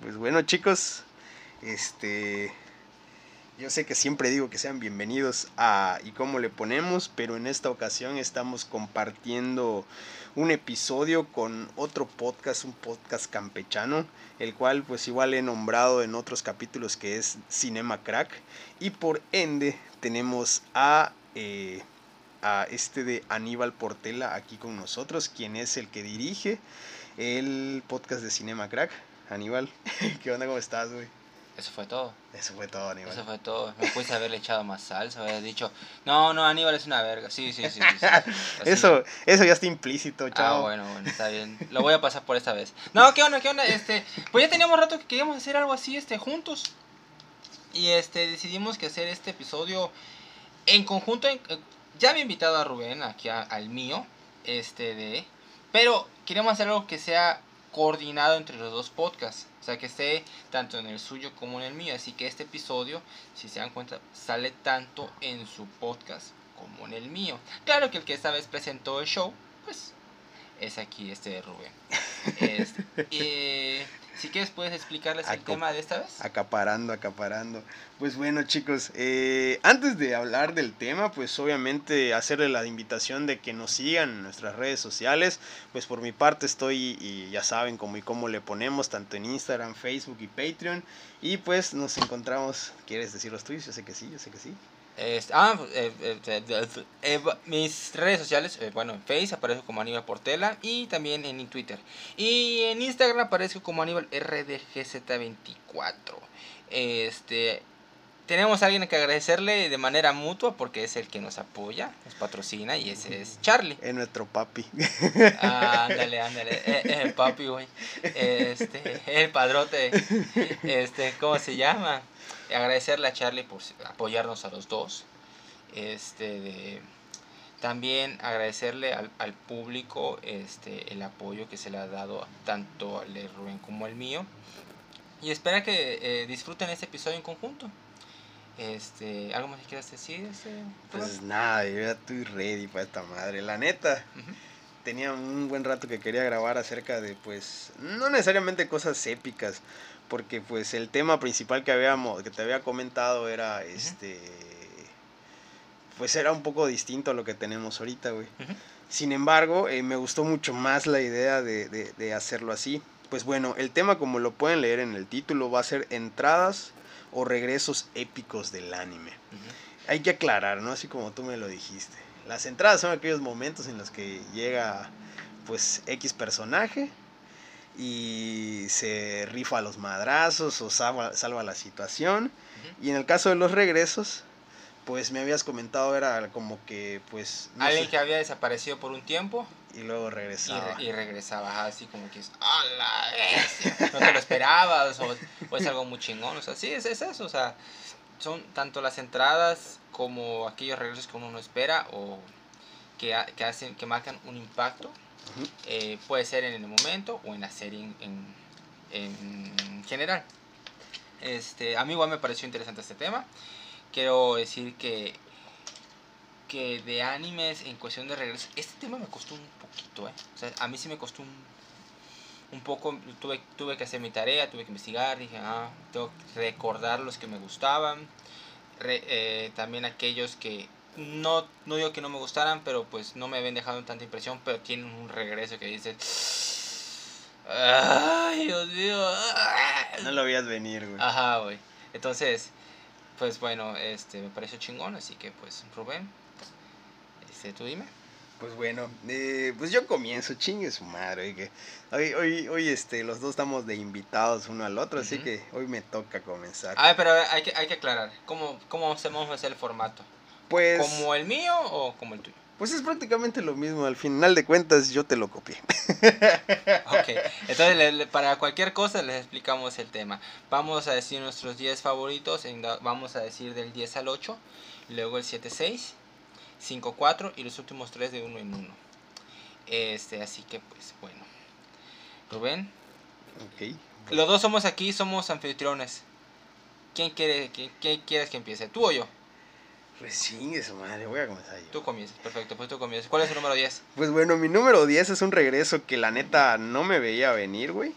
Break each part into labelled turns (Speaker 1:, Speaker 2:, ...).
Speaker 1: Pues bueno, chicos, este yo sé que siempre digo que sean bienvenidos a y cómo le ponemos, pero en esta ocasión estamos compartiendo un episodio con otro podcast, un podcast campechano, el cual pues igual he nombrado en otros capítulos que es Cinema Crack y por ende tenemos a eh, a este de Aníbal Portela aquí con nosotros, quien es el que dirige el podcast de Cinema Crack. Aníbal, ¿qué onda? ¿Cómo estás, güey?
Speaker 2: Eso fue todo.
Speaker 1: Eso fue todo, Aníbal.
Speaker 2: Eso fue todo. Me puse a haberle echado más salsa, haber dicho, no, no, Aníbal es una verga. Sí, sí, sí. sí, sí. Así.
Speaker 1: Eso, eso ya está implícito,
Speaker 2: Ah,
Speaker 1: chao.
Speaker 2: bueno, bueno, está bien. Lo voy a pasar por esta vez. No, ¿qué onda? ¿Qué onda? Este, pues ya teníamos rato que queríamos hacer algo así, este, juntos. Y este, decidimos que hacer este episodio en conjunto. en- eh, ya había invitado a Rubén aquí a- al mío, este de, pero queremos hacer algo que sea coordinado entre los dos podcasts. O sea, que esté tanto en el suyo como en el mío. Así que este episodio, si se dan cuenta, sale tanto en su podcast como en el mío. Claro que el que esta vez presentó el show, es aquí este de Rubén. Este, eh, si quieres, puedes explicarles el tema de esta vez.
Speaker 1: Acaparando, acaparando. Pues bueno, chicos, eh, antes de hablar del tema, pues obviamente hacerle la invitación de que nos sigan en nuestras redes sociales. Pues por mi parte estoy, y ya saben cómo y cómo le ponemos, tanto en Instagram, Facebook y Patreon. Y pues nos encontramos, ¿quieres decir los tuyos? Yo sé que sí, yo sé que sí.
Speaker 2: Ah, mis redes sociales, eh, bueno, en Facebook aparezco como Aníbal Portela y también en Twitter. Y en Instagram aparezco como Aníbal RDGZ24. Este, tenemos a alguien que agradecerle de manera mutua porque es el que nos apoya, nos patrocina y ese es Charlie.
Speaker 1: Es nuestro papi.
Speaker 2: Ah, ándale, ándale, eh, eh, el papi, güey. Este, el padrote, este, ¿cómo se llama? Agradecerle a Charlie por apoyarnos a los dos. Este, de- también agradecerle al, al público este, el apoyo que se le ha dado tanto al de Rubén como al mío. Y espera que eh, disfruten este episodio en conjunto. Este, ¿Algo más que quieras decir? Este,
Speaker 1: Pues nada, yo ya estoy ready para esta madre. La neta, tenía un buen rato que quería grabar acerca de, pues, no necesariamente cosas épicas, porque pues el tema principal que habíamos, que te había comentado era, este, pues era un poco distinto a lo que tenemos ahorita, güey. Sin embargo, eh, me gustó mucho más la idea de, de- de hacerlo así. Pues bueno, el tema como lo pueden leer en el título va a ser entradas o regresos épicos del anime hay que aclarar, ¿no? Así como tú me lo dijiste. Las entradas son aquellos momentos en los que llega pues X personaje y se rifa a los madrazos o salva, salva la situación. Y en el caso de los regresos, pues me habías comentado era como que pues no
Speaker 2: Alguien
Speaker 1: sé,
Speaker 2: que había desaparecido por un tiempo
Speaker 1: y luego
Speaker 2: y,
Speaker 1: regresaba.
Speaker 2: re- y regresaba ajá, así como que es ¡A la no te lo esperabas o, o es algo muy chingón o sea sí es, es eso o sea son tanto las entradas como aquellos regresos que uno no espera o que, ha- que hacen que marcan un impacto eh, puede ser en el momento o en la serie en, en- en general. Este a mí igual me pareció interesante este tema. Quiero decir que que de animes en cuestión de regreso, este tema me costó un poquito, ¿eh? O sea, a mí sí me costó un, un poco, tuve, tuve que hacer mi tarea, tuve que investigar, dije, ah, tengo que recordar los que me gustaban, re- eh, también aquellos que no, no digo que no me gustaran, pero pues no me habían dejado tanta impresión, pero tienen un regreso que dices, ay, Dios mío, ah".
Speaker 1: No lo veías venir, güey.
Speaker 2: Ajá, güey. Entonces, pues bueno, este me pareció chingón, así que pues Rubén, este tú dime.
Speaker 1: Pues bueno, eh, pues yo comienzo, chingue su madre, que hoy, hoy, hoy este, los dos estamos de invitados uno al otro, así que hoy me toca comenzar.
Speaker 2: A ver, pero hay que, hay que aclarar, ¿cómo, cómo hacemos hacer el formato?
Speaker 1: pues,
Speaker 2: ¿Como el mío o como el tuyo?
Speaker 1: Pues es prácticamente lo mismo, al final de cuentas yo te lo copié.
Speaker 2: ok, entonces le- le- para cualquier cosa les explicamos el tema. Vamos a decir nuestros 10 favoritos, en vamos a decir del 10 al 8, luego el 7-6, 5-4 y los últimos 3 de 1 en 1. Este, así que pues bueno. Rubén,
Speaker 1: Ok.
Speaker 2: los dos somos aquí, somos anfitriones. ¿Quién quiere, quién, quién quieres que empiece? ¿Tú o yo?
Speaker 1: Pues sí, eso madre, voy a comenzar yo.
Speaker 2: Tú comienzas, perfecto, pues tú comienzas. ¿Cuál es tu número 10?
Speaker 1: Pues bueno, mi número 10 es un regreso que la neta no me veía venir, güey.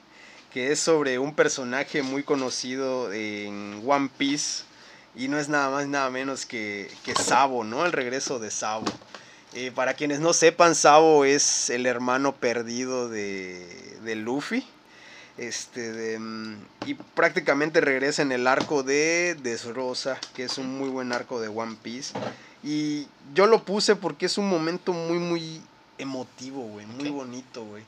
Speaker 1: Que es sobre un personaje muy conocido en One Piece. Y no es nada más nada menos que, que Sabo, ¿no? El regreso de Sabo. Eh, para quienes no sepan, Sabo es el hermano perdido de, de Luffy. Este, de, mm, y prácticamente regresa en el arco de Desrosa, que es un muy buen arco de One Piece. Y yo lo puse porque es un momento muy, muy emotivo, güey. Muy bonito, güey.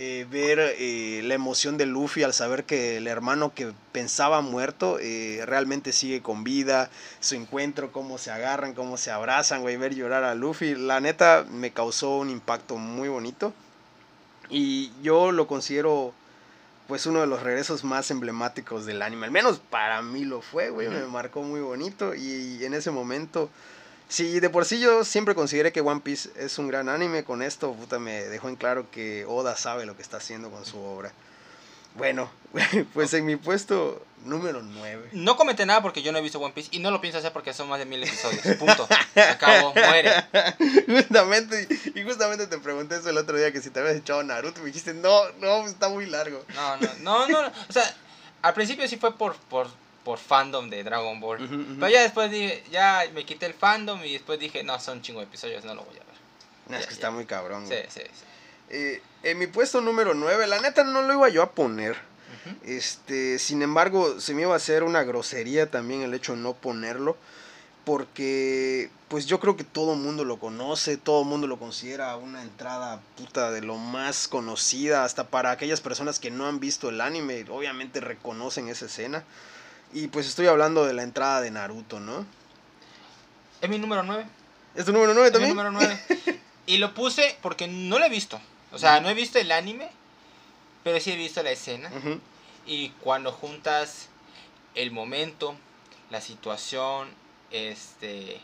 Speaker 1: Eh, ver eh, la emoción de Luffy al saber que el hermano que pensaba muerto eh, realmente sigue con vida. Su encuentro, cómo se agarran, cómo se abrazan, güey. Ver llorar a Luffy. La neta me causó un impacto muy bonito. Y yo lo considero pues uno de los regresos más emblemáticos del anime. Al menos para mí lo fue, güey. Me marcó muy bonito. Y en ese momento, sí, de por sí yo siempre consideré que One Piece es un gran anime. Con esto, puta, me dejó en claro que Oda sabe lo que está haciendo con su obra. Bueno, pues en mi puesto número 9.
Speaker 2: No comenté nada porque yo no he visto One Piece y no lo pienso hacer porque son más de mil episodios. Punto. Se acabó, muere.
Speaker 1: justamente, y justamente te pregunté eso el otro día que si te habías echado Naruto. Me dijiste, no, no, está muy largo.
Speaker 2: No, no, no, no. O sea, al principio sí fue por, por, por fandom de Dragon Ball.
Speaker 1: Ujú, ujú.
Speaker 2: Pero ya después dije, ya me quité el fandom y después dije, no, son chingo de episodios, no lo voy a ver.
Speaker 1: No, es
Speaker 2: Ya,
Speaker 1: que
Speaker 2: ya.
Speaker 1: está muy cabrón.
Speaker 2: Sí, sí, sí.
Speaker 1: Eh, en mi puesto número 9, la neta no lo iba yo a poner.
Speaker 2: Ujú.
Speaker 1: Este, sin embargo, se me iba a hacer una grosería también el hecho de no ponerlo. Porque, pues yo creo que todo el mundo lo conoce, todo el mundo lo considera una entrada puta de lo más conocida. Hasta para aquellas personas que no han visto el anime, obviamente reconocen esa escena. Y pues estoy hablando de la entrada de Naruto, ¿no?
Speaker 2: Es mi número 9.
Speaker 1: ¿Es tu número 9
Speaker 2: Es mi
Speaker 1: también?
Speaker 2: número 9. Y lo puse porque no lo he visto. O sea, no he visto el anime, pero sí he visto la escena. Y cuando juntas el momento, la situación, este,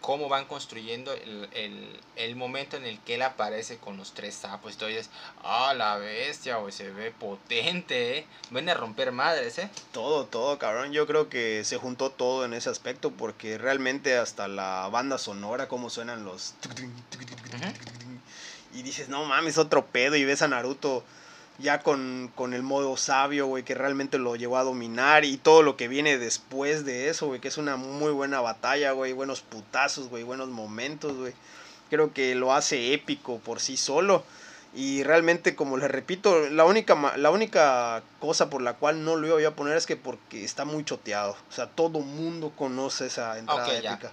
Speaker 2: cómo van construyendo el, el- el momento en el que él aparece con los tres sapos. Entonces, ah, la bestia, güey, se ve potente, ¿eh? Viene a romper madres, ¿eh?
Speaker 1: Todo, todo, cabrón. Yo creo que se juntó todo en ese aspecto porque realmente hasta la banda sonora, cómo suenan los... Y dices, no mames, otro pedo. Y ves a Naruto ya con, con el modo sabio, güey, que realmente lo llevó a dominar. Y todo lo que viene después de eso, güey, que es una muy buena batalla, güey. Buenos putazos, güey, buenos momentos, güey. Creo que lo hace épico por sí solo. Y realmente, como les repito, la única, la única cosa por la cual no lo iba a poner es que porque está muy choteado. O sea, todo mundo conoce esa entrada
Speaker 2: ya.
Speaker 1: épica.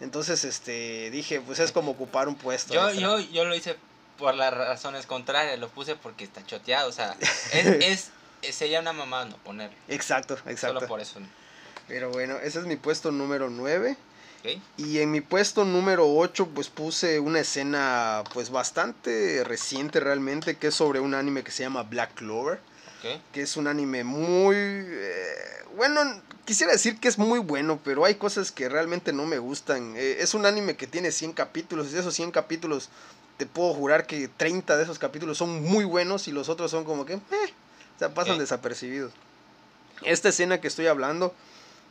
Speaker 1: Entonces, este, dije, pues es como ocupar un puesto.
Speaker 2: Yo,
Speaker 1: extra.
Speaker 2: yo, yo lo hice por las razones contrarias, lo puse porque está choteado, o sea, es, es- sería una mamá no ponerlo.
Speaker 1: Exacto, exacto.
Speaker 2: Solo por eso.
Speaker 1: Pero bueno, ese es mi puesto número 9.
Speaker 2: ¿ok?
Speaker 1: Y en mi puesto número 8, pues puse una escena, pues bastante reciente realmente, que es sobre un anime que se llama Black Clover. que es un anime muy eh, bueno quisiera decir que es muy bueno pero hay cosas que realmente no me gustan Eh, es un anime que tiene 100 capítulos y de esos 100 capítulos te puedo jurar que 30 de esos capítulos son muy buenos y los otros son como que eh, o sea pasan
Speaker 2: Ok.
Speaker 1: desapercibidos esta escena que estoy hablando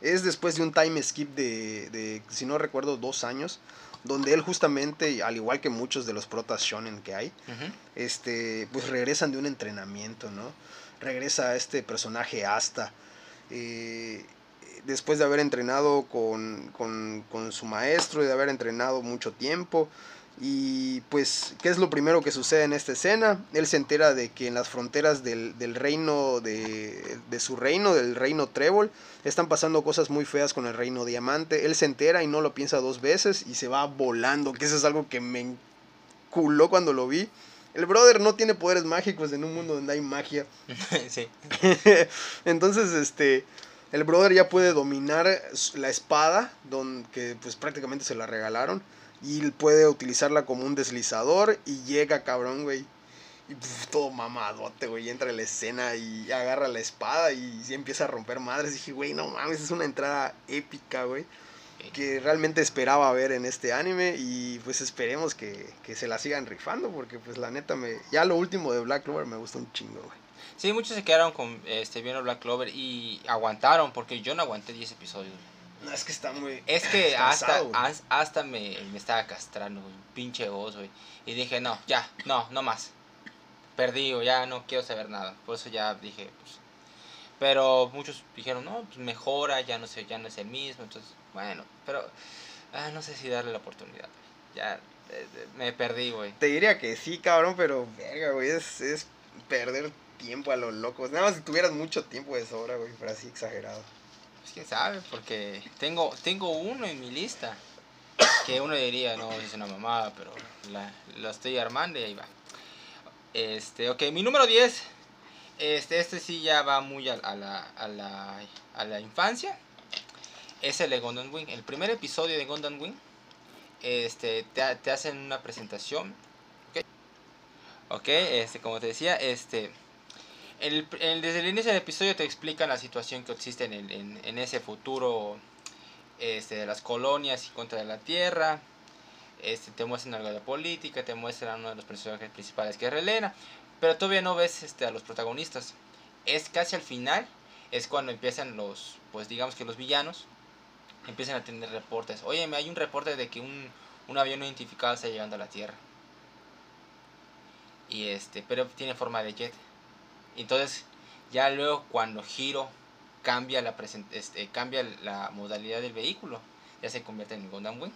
Speaker 1: es después de un time skip de, de si no recuerdo dos años donde él justamente al igual que muchos de los protas shonen que hay
Speaker 2: Ujú.
Speaker 1: este, pues regresan de un entrenamiento, ¿no? Regresa este personaje Asta, eh, después de haber entrenado con, con, con su maestro y de haber entrenado mucho tiempo. Y pues, ¿qué es lo primero que sucede en esta escena? Él se entera de que en las fronteras del, del reino, de, de su reino, del reino Trébol, están pasando cosas muy feas con el reino Diamante. Él se entera y no lo piensa dos veces y se va volando, que eso es algo que me enculó cuando lo vi. El brother no tiene poderes mágicos en un mundo donde hay magia.
Speaker 2: sí.
Speaker 1: Entonces, este, el brother ya puede dominar la espada, don, que pues prácticamente se la regalaron. Y puede utilizarla como un deslizador y llega, cabrón, güey. Y pf, todo mamadote, güey. Entra en la escena y agarra la espada y empieza a romper madres. dije, güey, no mames, es una entrada épica, güey. Que realmente esperaba ver en este anime. Y pues esperemos que, que se la sigan rifando. Porque pues la neta me. Ya lo último de Black Clover me gustó un chingo, güey.
Speaker 2: Sí, muchos se quedaron con este viendo Black Clover y aguantaron porque yo no aguanté 10 episodios. güey.
Speaker 1: No, es que está muy.
Speaker 2: Es que hasta, hasta me, me estaba castrando, güey, pinche voz, güey. Y dije, no, ya, no, no más. Perdí, güey, ya no quiero saber nada. Por eso ya dije, pues. Pero muchos dijeron, no, pues mejora, ya no sé, ya no es el mismo. Entonces, bueno, pero ah, no sé si darle la oportunidad. güey. Ya eh, eh, me perdí, güey.
Speaker 1: Te diría que sí, cabrón, pero verga, güey, es, es perder tiempo a los locos. Nada más si tuvieras mucho tiempo de sobra, güey, pero así exagerado.
Speaker 2: Pues quién sabe, porque tengo, tengo uno en mi lista. Que uno diría, no, es una mamada, pero la, la estoy armando y ahí va. Este, ok, mi número 10. Este, este sí ya va muy a, a la, a, la, a la infancia. Es el de Gundam Wing. El primer episodio de Gundam Wing. Este, te, te hacen una presentación. Ok, ok, este, como te decía, este. El, el- desde el inicio del episodio te explican la situación que existe en, el- en, en ese futuro este, de las colonias y contra la tierra. Este, te muestran algo de política, te muestran uno de los personajes principales que es Relena, pero todavía no ves este, a los protagonistas. Es casi al final, es cuando empiezan los, pues digamos que los villanos empiezan a tener reportes. Oye, hay un reporte de que un, un avión no identificado está llegando a la Tierra. Y este, pero tiene forma de jet. Entonces, ya luego cuando Hiro cambia la este, cambia la modalidad del vehículo, ya se convierte en Gundam Wing.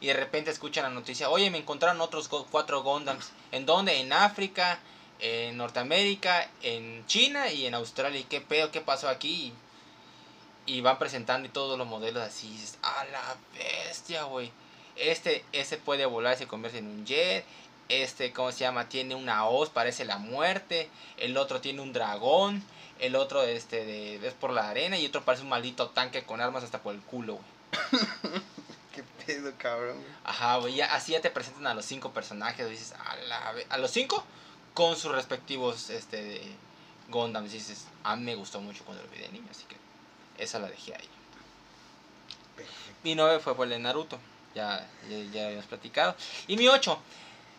Speaker 2: Y de repente escuchan la noticia, oye, me encontraron otros cuatro Gundams. ¿En dónde? En África, en Norteamérica, en China y en Australia. ¿Y qué pedo? ¿Qué pasó aquí? Y van presentando y todos los modelos así. A la bestia, güey. Este, este puede volar, se convierte en un jet. Este, ¿cómo se llama? Tiene una hoz, parece la muerte. El otro tiene un dragón. El otro, este, de, es por la arena. Y otro parece un maldito tanque con armas hasta por el culo, güey.
Speaker 1: Qué pedo, cabrón.
Speaker 2: Ajá, güey. así ya te presentan a los cinco personajes. dices, a la A los cinco con sus respectivos, este, de dices, a mí me gustó mucho cuando lo vi de niño. Así que esa la dejé ahí. Mi 9 fue por el de Naruto. Ya, ya, ya habíamos platicado. Y mi 8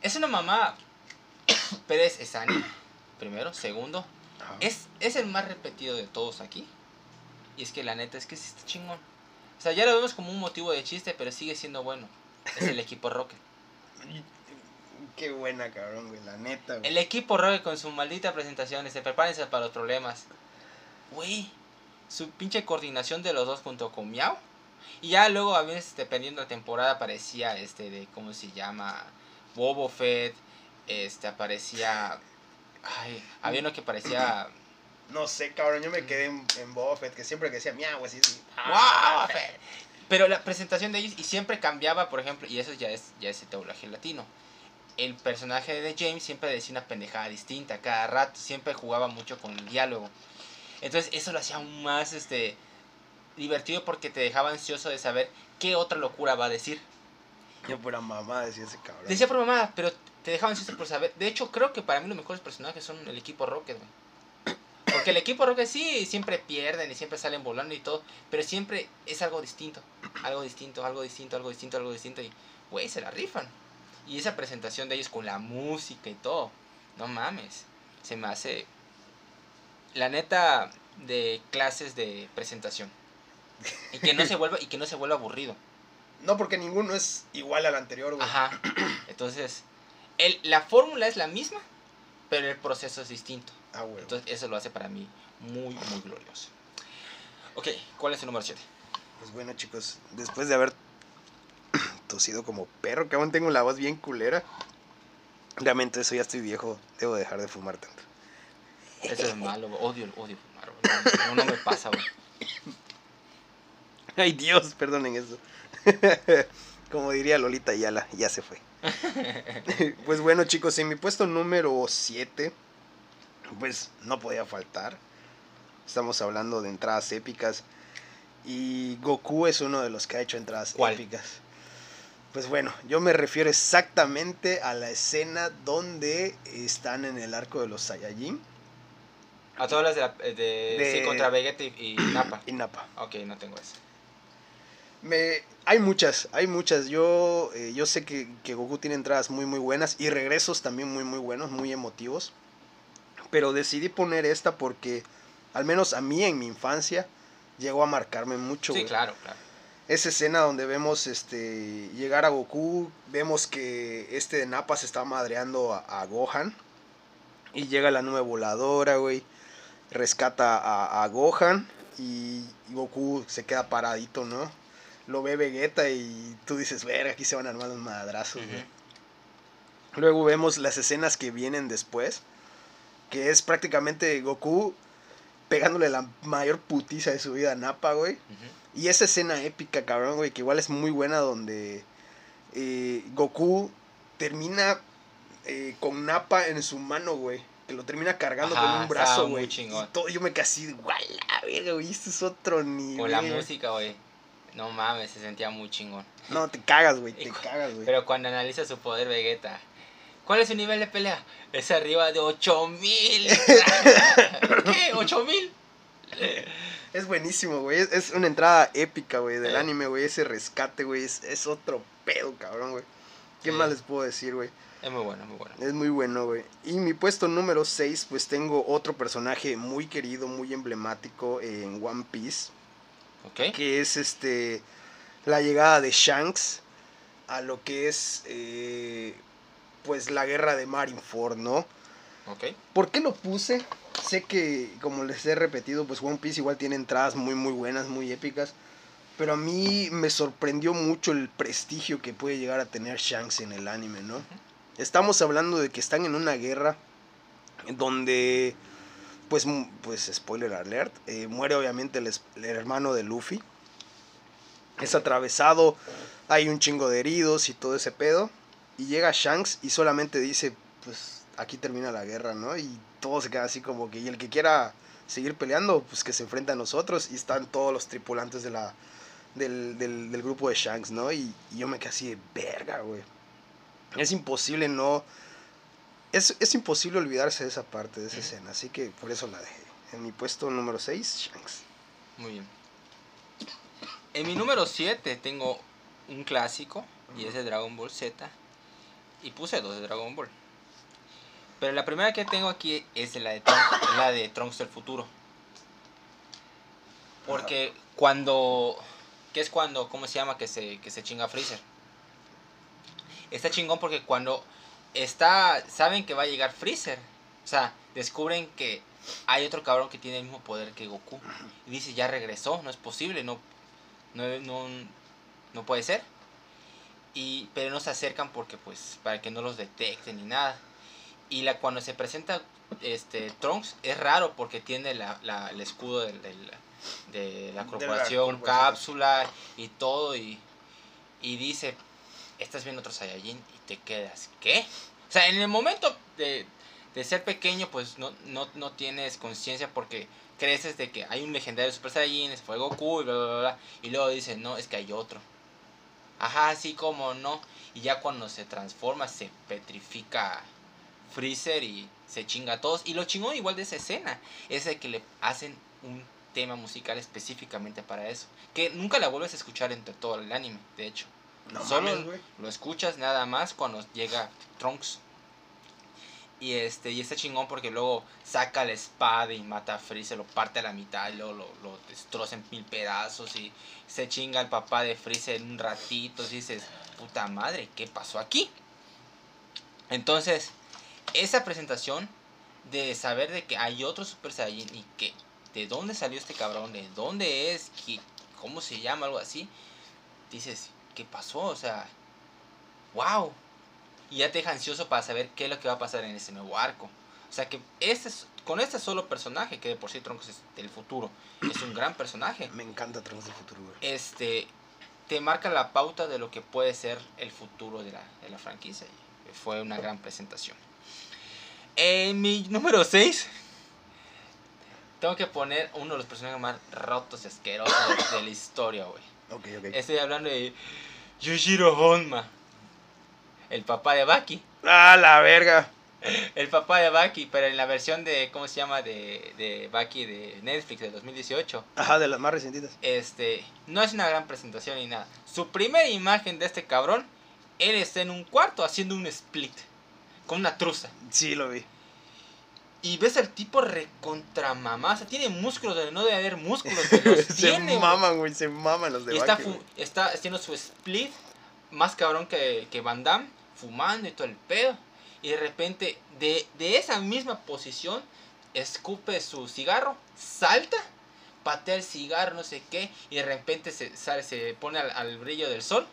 Speaker 2: es una mamá. Pero es, anime. Primero. Segundo.
Speaker 1: Ajá.
Speaker 2: Es, es el más repetido de todos aquí. Y es que la neta es que sí está chingón. O sea, ya lo vemos como un motivo de chiste, pero sigue siendo bueno. Es el equipo Rocket.
Speaker 1: Qué buena, cabrón, güey, la neta, güey.
Speaker 2: El equipo Rocket con su maldita presentación. Se prepárense para los problemas. Güey. Su pinche coordinación de los dos junto con Miau. Y ya luego a veces dependiendo de la temporada aparecía este de cómo se llama Bobo Fett, este aparecía ay, había uno que parecía
Speaker 1: No sé, cabrón, yo me quedé en, en Boba Fett, que siempre que decía miau, así, así.
Speaker 2: ¡Wow! Fett! Pero la presentación de ellos y siempre cambiaba, por ejemplo, y eso ya es ya es el doblaje latino. El personaje de James siempre decía una pendejada distinta cada rato, siempre jugaba mucho con el diálogo. Entonces eso lo hacía aún más este divertido porque te dejaba ansioso de saber qué otra locura va a decir.
Speaker 1: Yo pura mamá decía ese cabrón.
Speaker 2: Decía por mamá, pero te dejaba ansioso por saber. De hecho, creo que para mí los mejores personajes son el equipo Rocket, güey. Porque el equipo Rocket sí, siempre pierden y siempre salen volando y todo, pero siempre es algo distinto. Algo distinto, algo distinto, algo distinto, algo distinto. Y, güey, se la rifan. Y esa presentación de ellos con la música y todo, no mames. Se me hace, la neta, de clases de presentación. Y que no se vuelva, y que no se vuelva aburrido.
Speaker 1: No, porque ninguno es igual al anterior, güey.
Speaker 2: Ajá. Entonces, el, la fórmula es la misma, pero el proceso es distinto.
Speaker 1: Ah, güey.
Speaker 2: Entonces, eso lo hace para mí muy, muy glorioso. Ok, ¿cuál es el número 7?
Speaker 1: Pues bueno, chicos, después de haber tosido como perro, que aún tengo la voz bien culera. Realmente eso ya estoy viejo, debo dejar de fumar tanto.
Speaker 2: Eso es malo, güey. odio, odio fumar, güey. No, no, no me pasa, güey.
Speaker 1: Ay Dios, perdonen eso. Como diría Lolita Ayala, ya se fue. pues bueno chicos, en mi puesto número 7, pues no podía faltar. Estamos hablando de entradas épicas. Y Goku es uno de los que ha hecho entradas
Speaker 2: ¿Cuál?
Speaker 1: épicas. Pues bueno, yo me refiero exactamente a la escena donde están en el arco de los Saiyajin.
Speaker 2: A todas las de, la- de,
Speaker 1: De-
Speaker 2: sí, contra Vegeta y, y Nappa.
Speaker 1: Y Nappa.
Speaker 2: Ok, no tengo eso.
Speaker 1: Me, hay muchas, hay muchas. Yo, eh, yo sé que, que Goku tiene entradas muy muy buenas y regresos también muy muy buenos, muy emotivos. Pero decidí poner esta porque, al menos a mí en mi infancia, llegó a marcarme mucho.
Speaker 2: Sí, claro, claro.
Speaker 1: Esa escena donde vemos este llegar a Goku, vemos que este de Nappa se está madreando a, a Gohan. Y llega la nube voladora, güey. Rescata a, a Gohan. Y Goku se queda paradito, ¿no? Lo ve Vegeta y tú dices, verga, aquí se van a armar los madrazos, güey".
Speaker 2: Ujú.
Speaker 1: Luego vemos las escenas que vienen después. Que es prácticamente Goku pegándole la mayor putiza de su vida a Nappa, güey. Y esa escena épica, cabrón, güey, que igual es muy buena donde eh, Goku termina eh, con Nappa en su mano, güey. Que lo termina cargando
Speaker 2: Ajá,
Speaker 1: con un brazo, güey.
Speaker 2: chingón.
Speaker 1: Y todo, yo me guay, la verga, güey, esto es otro nivel.
Speaker 2: Con la música, güey. No mames, se sentía muy chingón.
Speaker 1: No, te cagas, güey, te cagas, güey.
Speaker 2: Pero cuando analiza su poder Vegeta, ¿cuál es su nivel de pelea? Es arriba de 8000. ¿Qué? ¿8000?
Speaker 1: Es buenísimo, güey. Es, es una entrada épica, güey, del
Speaker 2: Eh.
Speaker 1: anime, güey. Ese rescate, güey, es, es otro pedo, cabrón, güey. ¿Qué más les puedo decir, güey?
Speaker 2: Es muy bueno, muy bueno.
Speaker 1: Es muy bueno, güey. Y mi puesto número 6, pues tengo otro personaje muy querido, muy emblemático en One Piece, Que es este la llegada de Shanks a lo que es eh, pues la guerra de Marineford, ¿no?
Speaker 2: ¿Ok?
Speaker 1: ¿Por qué lo puse? Sé que, como les he repetido, pues One Piece igual tiene entradas muy muy buenas, muy épicas. Pero a mí me sorprendió mucho el prestigio que puede llegar a tener Shanks en el anime, ¿no? Estamos hablando de que están en una guerra donde, pues, mu- pues spoiler alert, eh, muere obviamente el, hermano de Luffy. Es atravesado, hay un chingo de heridos y todo ese pedo. Y llega Shanks y solamente dice, pues aquí termina la guerra, ¿no? Y todo se queda así como que, y el que quiera seguir peleando, pues que se enfrenta a nosotros. Y están todos los tripulantes de la, del, del, del grupo de Shanks, ¿no? Y, y yo me quedé así de verga, güey. Es imposible no... Es, es imposible olvidarse de esa parte, de esa escena. Así que por eso la dejé. En mi puesto número 6, Shanks.
Speaker 2: Muy bien. En mi número 7 tengo un clásico y es de Dragon Ball Z. Y puse dos de Dragon Ball. Pero la primera que tengo aquí es la de Trunks, es la de Trunks del futuro. Porque cuando. ¿Qué es cuando? ¿Cómo se llama? Que se, que se chinga Freezer. Está chingón porque cuando está. Saben que va a llegar Freezer. O sea, descubren que hay otro cabrón que tiene el mismo poder que Goku. Y dice, ya regresó, no es posible, no, no, no, no puede ser. Y, pero no se acercan porque, pues, para que no los detecten ni nada. Y la, cuando se presenta este Trunks, es raro porque tiene la, la- el escudo del- del- de la corporación,
Speaker 1: corporación.
Speaker 2: cápsula y todo. Y, y dice, estás viendo otro Saiyajin y te quedas, ¿qué? O sea, en el momento de, de ser pequeño, pues no, no, no tienes conciencia porque creces de que hay un legendario Super Saiyajin, fue Goku y bla, bla, bla. Y luego dices, no, es que hay otro. Ajá, así como no. Y ya cuando se transforma, se petrifica Freezer y se chinga a todos. Y lo chingón igual de esa escena es de que le hacen un tema musical específicamente para eso. Que nunca la vuelves a escuchar entre todo el anime, de hecho.
Speaker 1: No
Speaker 2: Solo
Speaker 1: mames,
Speaker 2: lo escuchas nada más cuando llega Trunks. Y este, y está chingón porque luego saca la espada y mata a Freezer, lo parte a la mitad y luego lo, lo destroza en mil pedazos y se chinga al papá de Freezer en un ratito. Y dices, puta madre, ¿qué pasó aquí? Entonces, esa presentación de saber de que hay otro Super Saiyan y que de dónde salió este cabrón, de dónde es, ¿Qué- cómo se llama, algo así, dices, ¿qué pasó? O sea, wow. Y ya te deja ansioso para saber qué es lo que va a pasar en ese nuevo arco. O sea que este, es- con este solo personaje, que de por sí Troncos es del futuro, es un gran personaje,
Speaker 1: Me encanta Trunks del futuro, güey.
Speaker 2: este, te marca la pauta de lo que puede ser el futuro de la, de la franquicia. Y fue una gran presentación. En mi número 6, tengo que poner uno de los personajes más rotos y asquerosos de, de la historia, güey.
Speaker 1: Ok, ok.
Speaker 2: Estoy hablando de Yushiro Honma. El papá de Baki.
Speaker 1: ¡Ah, la verga!
Speaker 2: El papá de Baki, pero en la versión de, ¿cómo se llama? De, de Baki de Netflix de 2018.
Speaker 1: Ajá, de las más recientitas.
Speaker 2: Este, no es una gran presentación ni nada. Su primera imagen de este cabrón, él está en un cuarto haciendo un split. Con una truza.
Speaker 1: Sí, lo vi.
Speaker 2: Y ves al tipo recontra mamá. O sea, tiene músculos donde no debe haber músculos. Los
Speaker 1: se
Speaker 2: tiene,
Speaker 1: maman, güey, se maman los de
Speaker 2: Y está, está haciendo su split más cabrón que, que Van Damme, fumando y todo el pedo. Y de repente, de, de esa misma posición, escupe su cigarro, salta, patea el cigarro, no sé qué, y de repente se, sale, se pone al, al brillo del sol.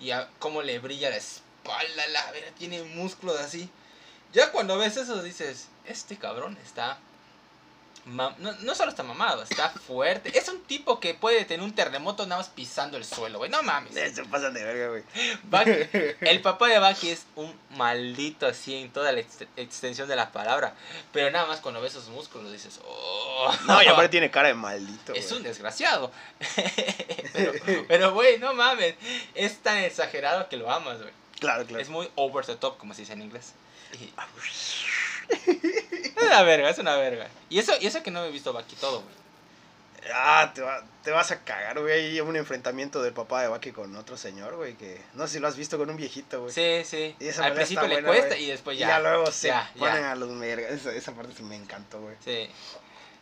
Speaker 2: Y a cómo le brilla la espalda, la vera, tiene músculos así. Ya cuando ves eso dices, este cabrón está... No, no solo está mamado, está fuerte. Es un tipo que puede tener un terremoto nada más pisando el suelo, güey. No mames.
Speaker 1: Eh, Se pasan de verga, güey.
Speaker 2: El papá de Baki es un maldito así en toda la ext- extensión de la palabra. Pero nada más cuando ves sus músculos dices, oh.
Speaker 1: No, y aparte tiene cara de maldito,
Speaker 2: Es
Speaker 1: güey.
Speaker 2: un desgraciado. pero, pero, güey, no mames. Es tan exagerado que lo amas, güey.
Speaker 1: Claro, claro.
Speaker 2: Es muy over the top, como se dice en inglés. Y- es una verga, es una verga. Y eso, y eso que no he visto Baki todo, güey.
Speaker 1: Ah, te, va- te vas a cagar, güey. Hay un enfrentamiento del papá de Baki con otro señor, güey, que no sé si lo has visto con un viejito, güey.
Speaker 2: Sí, sí.
Speaker 1: Y esa
Speaker 2: Al principio le
Speaker 1: buena,
Speaker 2: cuesta
Speaker 1: güey.
Speaker 2: y después
Speaker 1: Y
Speaker 2: ya.
Speaker 1: ya, luego se
Speaker 2: ya, ya.
Speaker 1: ponen a los vergas. Esa, esa parte sí me encantó, güey.
Speaker 2: Sí.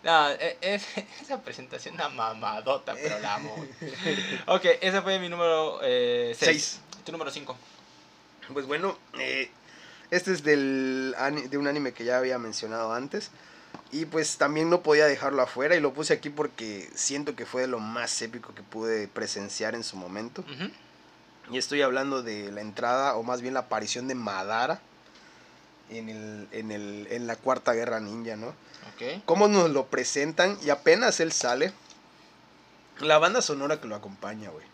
Speaker 2: No, e- es, esa presentación una mamadota, pero la amo. Ok, ese fue mi número 6.
Speaker 1: Seis.
Speaker 2: Tu número 5.
Speaker 1: Pues bueno, eh, este es del de un anime que ya había mencionado antes. Y pues también no podía dejarlo afuera y lo puse aquí porque siento que fue de lo más épico que pude presenciar en su momento. Y estoy hablando de la entrada, o más bien la aparición de Madara en, el, en, el, en la Cuarta Guerra Ninja, ¿no? Cómo nos lo presentan y apenas él sale, la banda sonora que lo acompaña, güey.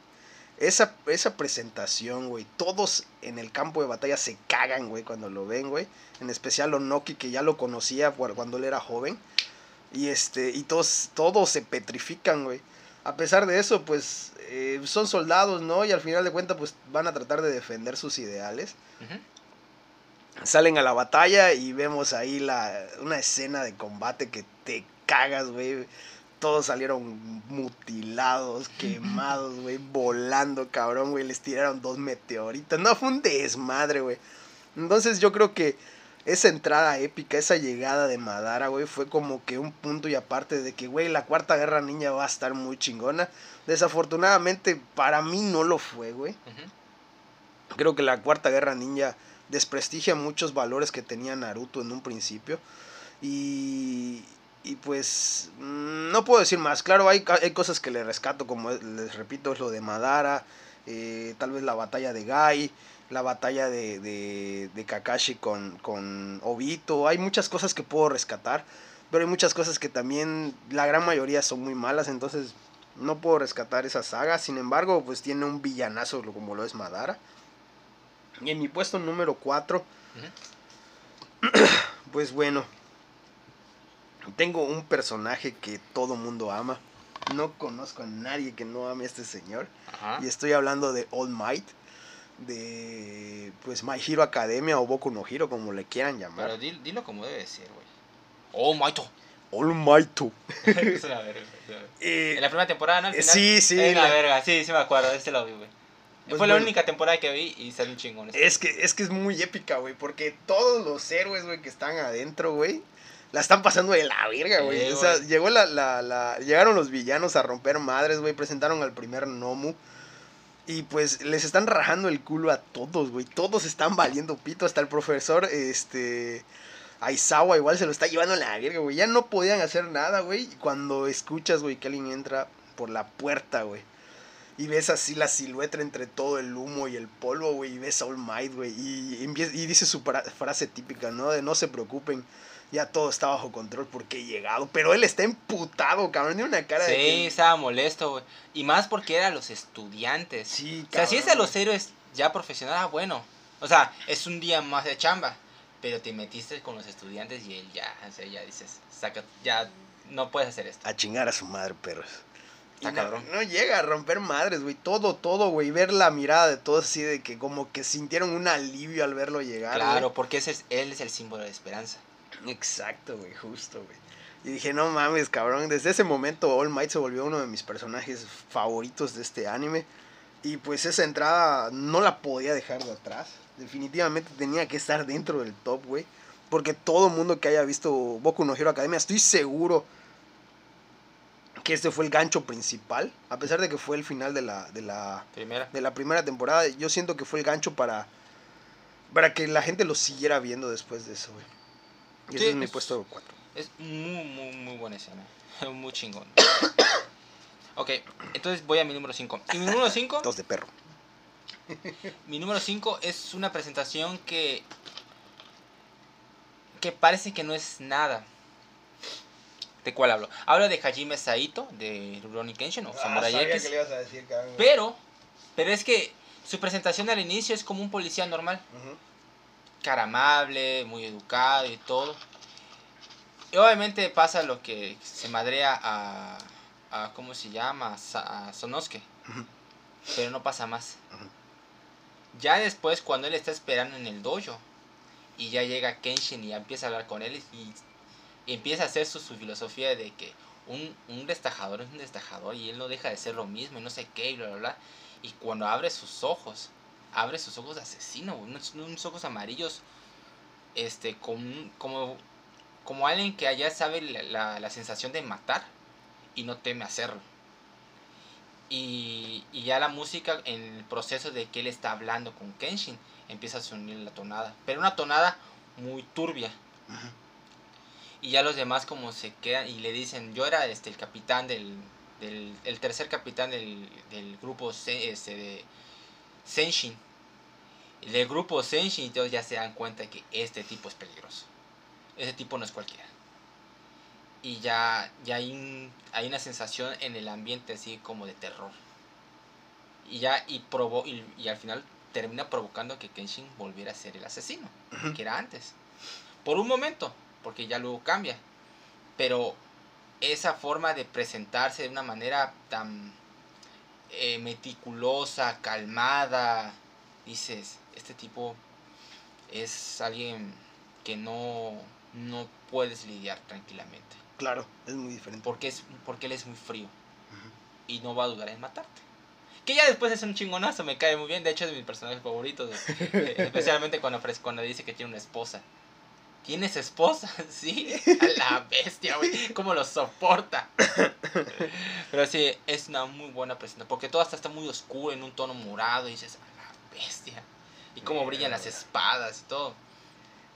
Speaker 1: Esa, esa presentación, güey. Todos en el campo de batalla se cagan, güey, cuando lo ven, güey. En especial Onoki, que ya lo conocía cuando él era joven. Y este, y todos, todos se petrifican, güey. A pesar de eso, pues, eh, son soldados, ¿no? Y al final de cuentas, pues, van a tratar de defender sus ideales. Salen a la batalla y vemos ahí la, una escena de combate que te cagas, güey. Todos salieron mutilados, quemados, güey, volando, cabrón, güey. Les tiraron dos meteoritos. No, fue un desmadre, güey. Entonces yo creo que esa entrada épica, esa llegada de Madara, güey, fue como que un punto y aparte de que, güey, la cuarta guerra niña va a estar muy chingona. Desafortunadamente, para mí no lo fue, güey. Creo que la cuarta guerra ninja desprestigia muchos valores que tenía Naruto en un principio. Y, y pues mm, no puedo decir más. Claro, hay, hay cosas que le rescato, como es- les repito, es lo de Madara, eh, tal vez la batalla de Gai, la batalla de, de, de Kakashi con, con Obito. Hay muchas cosas que puedo rescatar, pero hay muchas cosas que también la gran mayoría son muy malas, entonces no puedo rescatar esa saga. Sin embargo, pues tiene un villanazo como lo es Madara. Y en mi puesto número 4,
Speaker 2: Ujú.
Speaker 1: pues bueno, tengo un personaje que todo mundo ama. No conozco a nadie que no ame a este señor.
Speaker 2: Ajá.
Speaker 1: Y estoy hablando de All Might, de pues My Hero Academia o Boku no Hero, como le quieran llamar.
Speaker 2: Pero di- dilo como debe ser, güey. Oh, Maito.
Speaker 1: All Might.
Speaker 2: es una verga.
Speaker 1: Eh,
Speaker 2: En la primera temporada, ¿no? Al final.
Speaker 1: sí, sí,
Speaker 2: Es
Speaker 1: la-
Speaker 2: verga, sí, sí me acuerdo. Este lo vi, güey.
Speaker 1: Pues
Speaker 2: Fue la
Speaker 1: bueno.
Speaker 2: única temporada que vi y salió un chingón. este.
Speaker 1: Es que, es que es muy épica, güey, porque todos los héroes, güey, que están adentro, güey, la están pasando de la verga, güey.
Speaker 2: Sí,
Speaker 1: o sea,
Speaker 2: güey.
Speaker 1: llegó la, la, la- llegaron los villanos a romper madres, güey, presentaron al primer Nomu. Y pues les están rajando el culo a todos, güey. Todos están valiendo pito. Hasta el profesor, este. Aizawa igual se lo está llevando a la verga, güey. Ya no podían hacer nada, güey. Cuando escuchas, güey, que alguien entra por la puerta, güey. Y ves así la silueta entre todo el humo y el polvo, güey. Y ves a All Might, güey. Y, dice su frase típica, ¿no? De no se preocupen. Ya todo está bajo control porque he llegado. Pero él está emputado, cabrón. Tiene una cara de.
Speaker 2: Sí, estaba molesto, güey. Y más porque eran los estudiantes.
Speaker 1: Sí,
Speaker 2: O sea, si es a
Speaker 1: cabrón,
Speaker 2: los héroes ya profesional, ah, bueno. O sea, es un día más de chamba. Pero te metiste con los estudiantes y él ya, o sea, ya dices, saca, ya no puedes hacer esto.
Speaker 1: A chingar a su madre, perros.
Speaker 2: Está
Speaker 1: no,
Speaker 2: cabrón.
Speaker 1: no llega a romper madres, güey. Todo, todo, güey. Ver la mirada de todos así de que como que sintieron un alivio al verlo llegar.
Speaker 2: Claro, porque ese es, él es el símbolo de esperanza.
Speaker 1: Exacto, güey, justo, güey. Y dije, no mames, cabrón. Desde ese momento All Might se volvió uno de mis personajes favoritos de este anime. Y pues esa entrada no la podía dejar de atrás. Definitivamente tenía que estar dentro del top, güey. Porque todo mundo que haya visto Boku no Hero Academia, estoy seguro que este fue el gancho principal. A pesar de que fue el final de la, de la,
Speaker 2: Primera.
Speaker 1: de la primera temporada, yo siento que fue el gancho para, para que la gente lo siguiera viendo después de eso, güey. Y ese
Speaker 2: Sí,
Speaker 1: es mi
Speaker 2: es-
Speaker 1: puesto 4.
Speaker 2: Es muy, muy, muy buena escena. Muy chingón. ok, entonces voy a mi número 5. Y mi número 5,
Speaker 1: Dos de perro.
Speaker 2: mi número 5 es una presentación que que parece que no es nada. ¿De cuál hablo? Hablo de Hajime Saito de Rurouni Kenshin
Speaker 1: Ah,
Speaker 2: o Samurai X.
Speaker 1: ibas a decir.
Speaker 2: Pero pero es que su presentación al inicio es como un policía normal.
Speaker 1: Ujú.
Speaker 2: Cara amable, muy educado y todo. Y obviamente pasa lo que se madrea a, a ¿cómo se llama? A Sonosuke. Pero no pasa más. Ya después, cuando él está esperando en el dojo, y ya llega Kenshin y empieza a hablar con él, y, y empieza a hacer su, su filosofía de que un, un destajador es un destajador, y él no deja de ser lo mismo, y no sé qué, y bla, bla, bla. Y cuando abre sus ojos, abre sus ojos de asesino, güey, unos, unos ojos amarillos, este, con, como, como alguien que allá sabe la, la- la sensación de matar y no teme hacerlo. Y, y ya la música, en el proceso de que él está hablando con Kenshin, empieza a sonar la tonada, pero una tonada muy turbia. Y ya los demás como se quedan y le dicen, yo era este el capitán del, del el tercer capitán del, del grupo este, de Senshin. Del grupo Senshin, entonces ya se dan cuenta que este tipo es peligroso. Ese tipo no es cualquiera. Y ya, ya hay, un- hay una sensación en el ambiente así como de terror. Y ya, y, probó, y, y al final termina provocando que Kenshin volviera a ser el asesino, que era antes. Por un momento, porque ya luego cambia. Pero esa forma de presentarse de una manera tan eh, meticulosa, calmada, dices, este tipo es alguien que no, no puedes lidiar tranquilamente.
Speaker 1: Claro, es muy diferente.
Speaker 2: Porque, es, porque él es muy frío y no va a dudar en matarte. Que ya después es un chingonazo, me cae muy bien. De hecho, es de mis personajes favoritos. eh, Especialmente cuando, cuando dice que tiene una esposa. ¿Tienes esposa? Sí, a la bestia, güey. ¿Cómo lo soporta? Pero sí, es una muy buena presentación. Porque todo hasta está muy oscuro, en un tono morado. Y dices, a la bestia. Y cómo brillan las espadas y todo.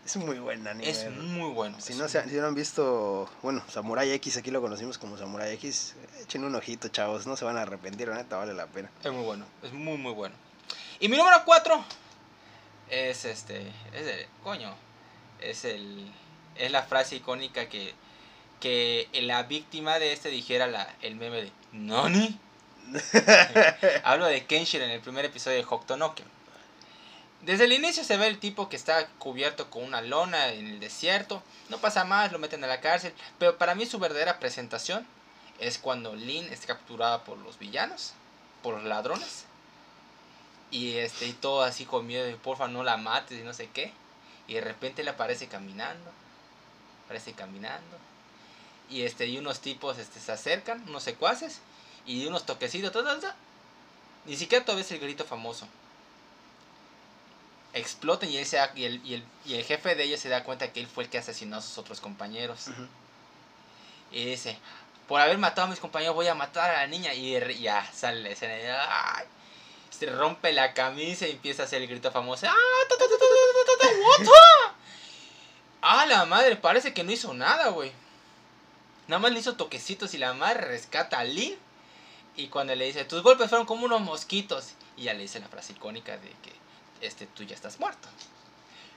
Speaker 1: Es muy buen anime.
Speaker 2: Es muy bueno.
Speaker 1: Si no, se,
Speaker 2: muy-
Speaker 1: si no han visto, bueno, Samurai X, aquí lo conocimos como Samurai X, echen un ojito, chavos, no se van a arrepentir, la neta, vale la pena.
Speaker 2: Es muy bueno, es muy muy bueno. Y mi número 4 es este, es el, coño, es el, es la frase icónica que, que la víctima de este dijera la, el meme de ¿Nani? Hablo de Kenshin en el primer episodio de Hokuto no Ken. Desde el inicio se ve el tipo que está cubierto con una lona en el desierto. No pasa más, lo meten a la cárcel. Pero para mí su verdadera presentación es cuando Lin es capturada por los villanos, por los ladrones. Y este y todo así con miedo de porfa no la mates y no sé qué. Y de repente le aparece caminando. Aparece caminando. Y este y unos tipos este se acercan, unos secuaces y unos toquecitos, ta, ta, ta. ni siquiera todavía es el grito famoso. Explotan y, él se da- y, el, y, el, y el jefe de ellos se da cuenta que él fue el que asesinó a sus otros compañeros. Y dice, por haber matado a mis compañeros voy a matar a la niña. Y ya sale la escena. y, ¡ay! Se rompe la camisa y empieza a hacer el grito famoso. ¡Ah! ta, ta, ta, what the-" ¡Ah, la madre! Parece que no hizo nada, güey. Nada más le hizo toquecitos y la madre rescata a Lin. Y cuando le dice, tus golpes fueron como unos mosquitos. Y ya le dice la frase icónica de que este, tú ya estás muerto.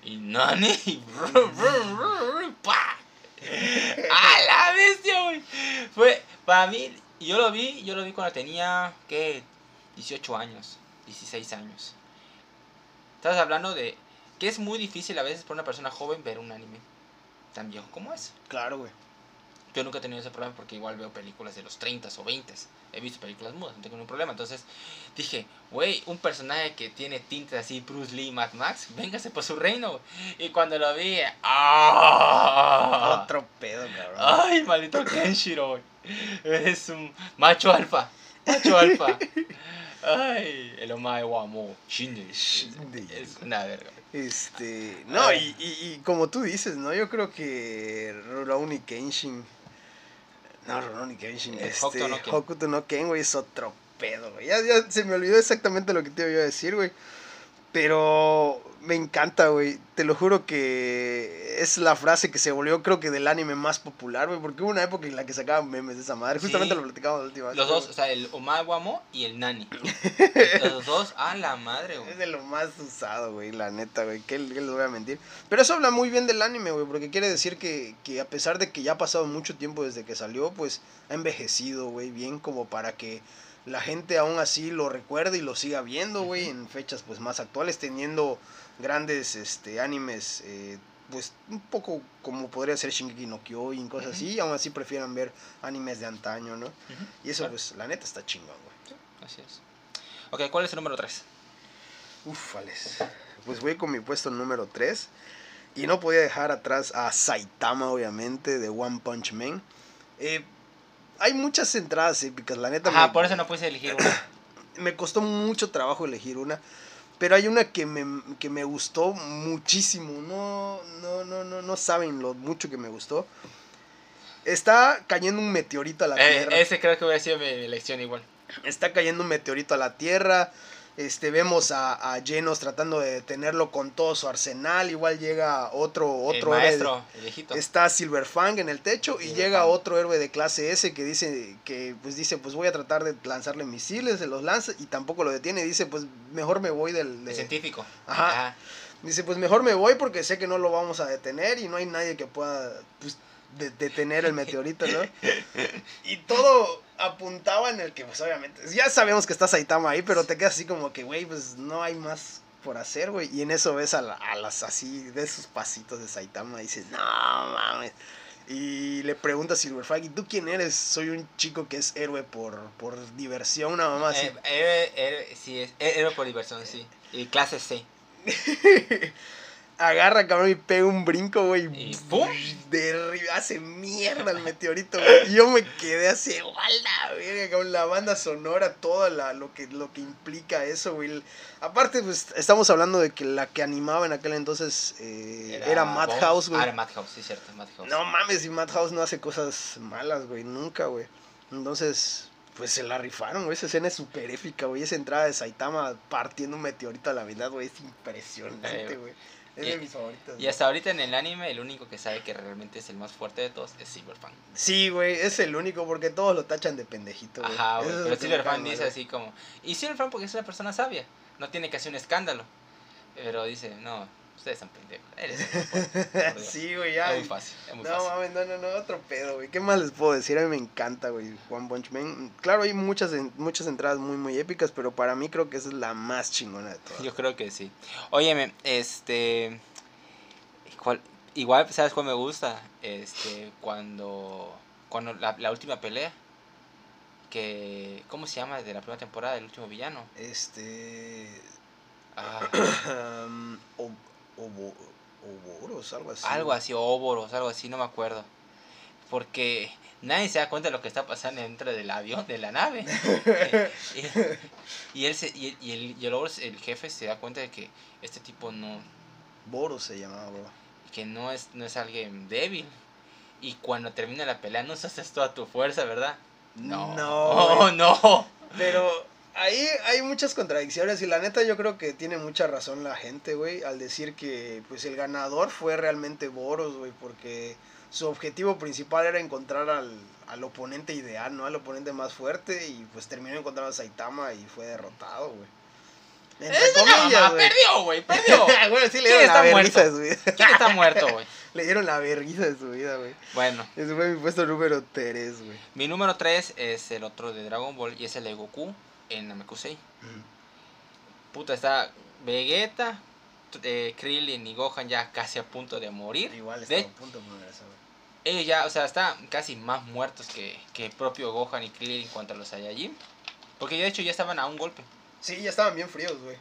Speaker 2: Y Nani. y. ¡A la bestia, güey! Fue, para mí, yo lo vi, yo lo vi cuando tenía, ¿qué? 18 años, 16 años. Estás hablando de que es muy difícil a veces para una persona joven ver un anime tan viejo como ese.
Speaker 1: Claro, güey.
Speaker 2: Yo nunca he tenido ese problema porque igual veo películas de los 30 o 20. He visto películas mudas, no tengo ningún problema. Entonces dije, güey, un personaje que tiene tintes así, Bruce Lee, Mad Max, véngase por su reino. Y cuando lo vi, ¡ah!
Speaker 1: Otro pedo, cabrón.
Speaker 2: ¡Ay, maldito Kenshiro! Eres un macho alfa. Macho alfa. Ay, el Omae wa mo. Es una verga.
Speaker 1: Este, no, y, y, y como tú dices, ¿no? Yo creo que Rurouni Kenshin. No, Rurouni Kenshin.
Speaker 2: Eh,
Speaker 1: este,
Speaker 2: Hokuto no Ken.
Speaker 1: Hokuto no Ken, güey, es otro pedo, güey. Ya, ya se me olvidó exactamente lo que te iba a decir, güey. Pero me encanta, güey. Te lo juro que es la frase que se volvió, creo que, del anime más popular, güey. Porque hubo una época en la que sacaban memes de esa madre.
Speaker 2: Sí.
Speaker 1: Justamente lo platicamos la última vez.
Speaker 2: Los dos, o sea, el Omae wa mo y el Nani. Los dos, a la madre, güey.
Speaker 1: Es de lo más usado, güey, la neta, güey. ¿Qué, qué les voy a mentir? Pero eso habla muy bien del anime, güey, porque quiere decir que, que a pesar de que ya ha pasado mucho tiempo desde que salió, pues ha envejecido, güey, bien como para que la gente aún así lo recuerde y lo siga viendo, güey, en fechas pues más actuales, teniendo grandes este, animes, eh, pues un poco como podría ser Shingeki no Kyojin, cosas así, aún así prefieran ver animes de antaño, ¿no? Y eso,
Speaker 2: claro,
Speaker 1: pues, la neta está chingón, güey.
Speaker 2: Así es. Ok, ¿cuál es el número 3?
Speaker 1: Ufales. Pues voy con mi puesto número 3. Y no podía dejar atrás a Saitama, obviamente, de One Punch Man. Eh, hay muchas entradas épicas, la neta. Me,
Speaker 2: por eso no puse elegir una.
Speaker 1: me costó mucho trabajo elegir una. Pero hay una que me, que me gustó muchísimo. No, no, no, no, no saben lo mucho que me gustó. Está cayendo un meteorito a la
Speaker 2: Eh,
Speaker 1: Tierra.
Speaker 2: ese creo que hubiera sido mi elección igual.
Speaker 1: Está cayendo un meteorito a la Tierra. Este, vemos a, a Genos tratando de detenerlo con todo su arsenal. Igual llega otro, otro
Speaker 2: el
Speaker 1: héroe.
Speaker 2: maestro, el viejito.
Speaker 1: Está Silverfang en el techo y llega otro héroe de clase S que dice que pues dice pues voy a tratar de lanzarle misiles, se los lanza y tampoco lo detiene. Dice pues mejor me voy del...
Speaker 2: El científico.
Speaker 1: Ajá. Dice pues mejor me voy porque sé que no lo vamos a detener y no hay nadie que pueda pues, de- detener el meteorito, ¿no? Y todo apuntaba en el que pues obviamente ya sabemos que está Saitama ahí, pero te quedas así como que güey pues no hay más por hacer, güey. Y en eso ves a, la- a las así, de esos pasitos de Saitama y dices, no mames. Y le pregunta a Silverfang, ¿y tú quién eres? Soy un chico que es héroe por, por diversión, una mamá así.
Speaker 2: Eh, héroe- héroe- sí, es héroe por diversión, sí. Y clase C.
Speaker 1: Agarra, cabrón, y pega un brinco, güey.
Speaker 2: Y ¡pum!
Speaker 1: Derriba, hace mierda el meteorito, güey. Y yo me quedé así, ¡wala! verga, cabrón! La banda sonora, toda la, lo, que, lo que implica eso, güey. Aparte, pues, estamos hablando de que la que animaba en aquel entonces eh, era, Madhouse,
Speaker 2: Bones. Ah, era
Speaker 1: güey.
Speaker 2: Madhouse, sí, cierto, Madhouse.
Speaker 1: No mames, y Madhouse no hace cosas malas, güey, nunca, güey. Entonces, pues se la rifaron, güey. Esa escena es súper épica, güey. Esa entrada de Saitama partiendo un meteorito a la mitad, güey, es impresionante, güey. Es
Speaker 2: y-
Speaker 1: de mis favoritas.
Speaker 2: Y hasta ahorita en el anime, el único que sabe que realmente es el más fuerte de todos es Silverfang.
Speaker 1: Sí, güey, es el único porque todos lo tachan de pendejito, güey.
Speaker 2: Ajá, güey. Pero
Speaker 1: mal,
Speaker 2: dice así como. Y Silverfang porque es una persona sabia. No tiene que hacer un escándalo. Pero dice, no, ustedes son pendejos. Eres el más fuerte, por Dios".
Speaker 1: Sí, güey, ya.
Speaker 2: Es muy fácil, es muy
Speaker 1: No,
Speaker 2: fácil.
Speaker 1: mames, no, no, no, otro pedo, güey. ¿Qué más les puedo decir? A mí me encanta, güey, One Punch Man. Claro, hay muchas, muchas entradas muy, muy épicas, pero para mí creo que esa es la más chingona de todas.
Speaker 2: Yo creo que sí. Óyeme, este. ¿cuál- igual, ¿sabes cuál me gusta? Este, cuando. Cuando la, la última pelea. Que. ¿Cómo se llama? De la primera temporada, el último villano.
Speaker 1: Este...
Speaker 2: Ah,
Speaker 1: um, Obo- Oboros, algo así.
Speaker 2: algo así, óboros, algo así, no me acuerdo. Porque nadie se da cuenta de lo que está pasando dentro del avión, de la nave. y, y él se, y, y el, y el el jefe se da cuenta de que este tipo no,
Speaker 1: Boros se llamaba, bro.
Speaker 2: que no es, no es alguien débil. Y cuando termina la pelea no usas toda tu fuerza, ¿verdad? No.
Speaker 1: No, güey.
Speaker 2: no.
Speaker 1: Pero ahí hay muchas contradicciones y la neta yo creo que tiene mucha razón la gente, güey, al decir que pues el ganador fue realmente Boros, güey, porque su objetivo principal era encontrar al, al oponente ideal, ¿no? Al oponente más fuerte y pues terminó encontrando a Saitama y fue derrotado, güey.
Speaker 2: Es
Speaker 1: comillas, güey.
Speaker 2: perdió, güey, perdió.
Speaker 1: Bueno, sí le
Speaker 2: ¿Quién
Speaker 1: dieron la
Speaker 2: está
Speaker 1: vergüenza de
Speaker 2: muerto?
Speaker 1: su vida.
Speaker 2: ¿Quién está muerto, güey?
Speaker 1: Le dieron la vergüenza de su vida, güey.
Speaker 2: Bueno,
Speaker 1: Ese fue mi puesto número 3, güey.
Speaker 2: mi número 3 es el otro de Dragon Ball y es el de Goku en Namekusei. Puta, está Vegeta, eh, Krillin y Gohan ya casi a punto de morir.
Speaker 1: Igual
Speaker 2: De-
Speaker 1: estaba a punto de güey.
Speaker 2: ellos ya, o sea, están casi más muertos que, que el propio Gohan y Krillin contra los Saiyajin. Porque de hecho ya estaban a un golpe.
Speaker 1: Sí, ya estaban bien fríos, güey.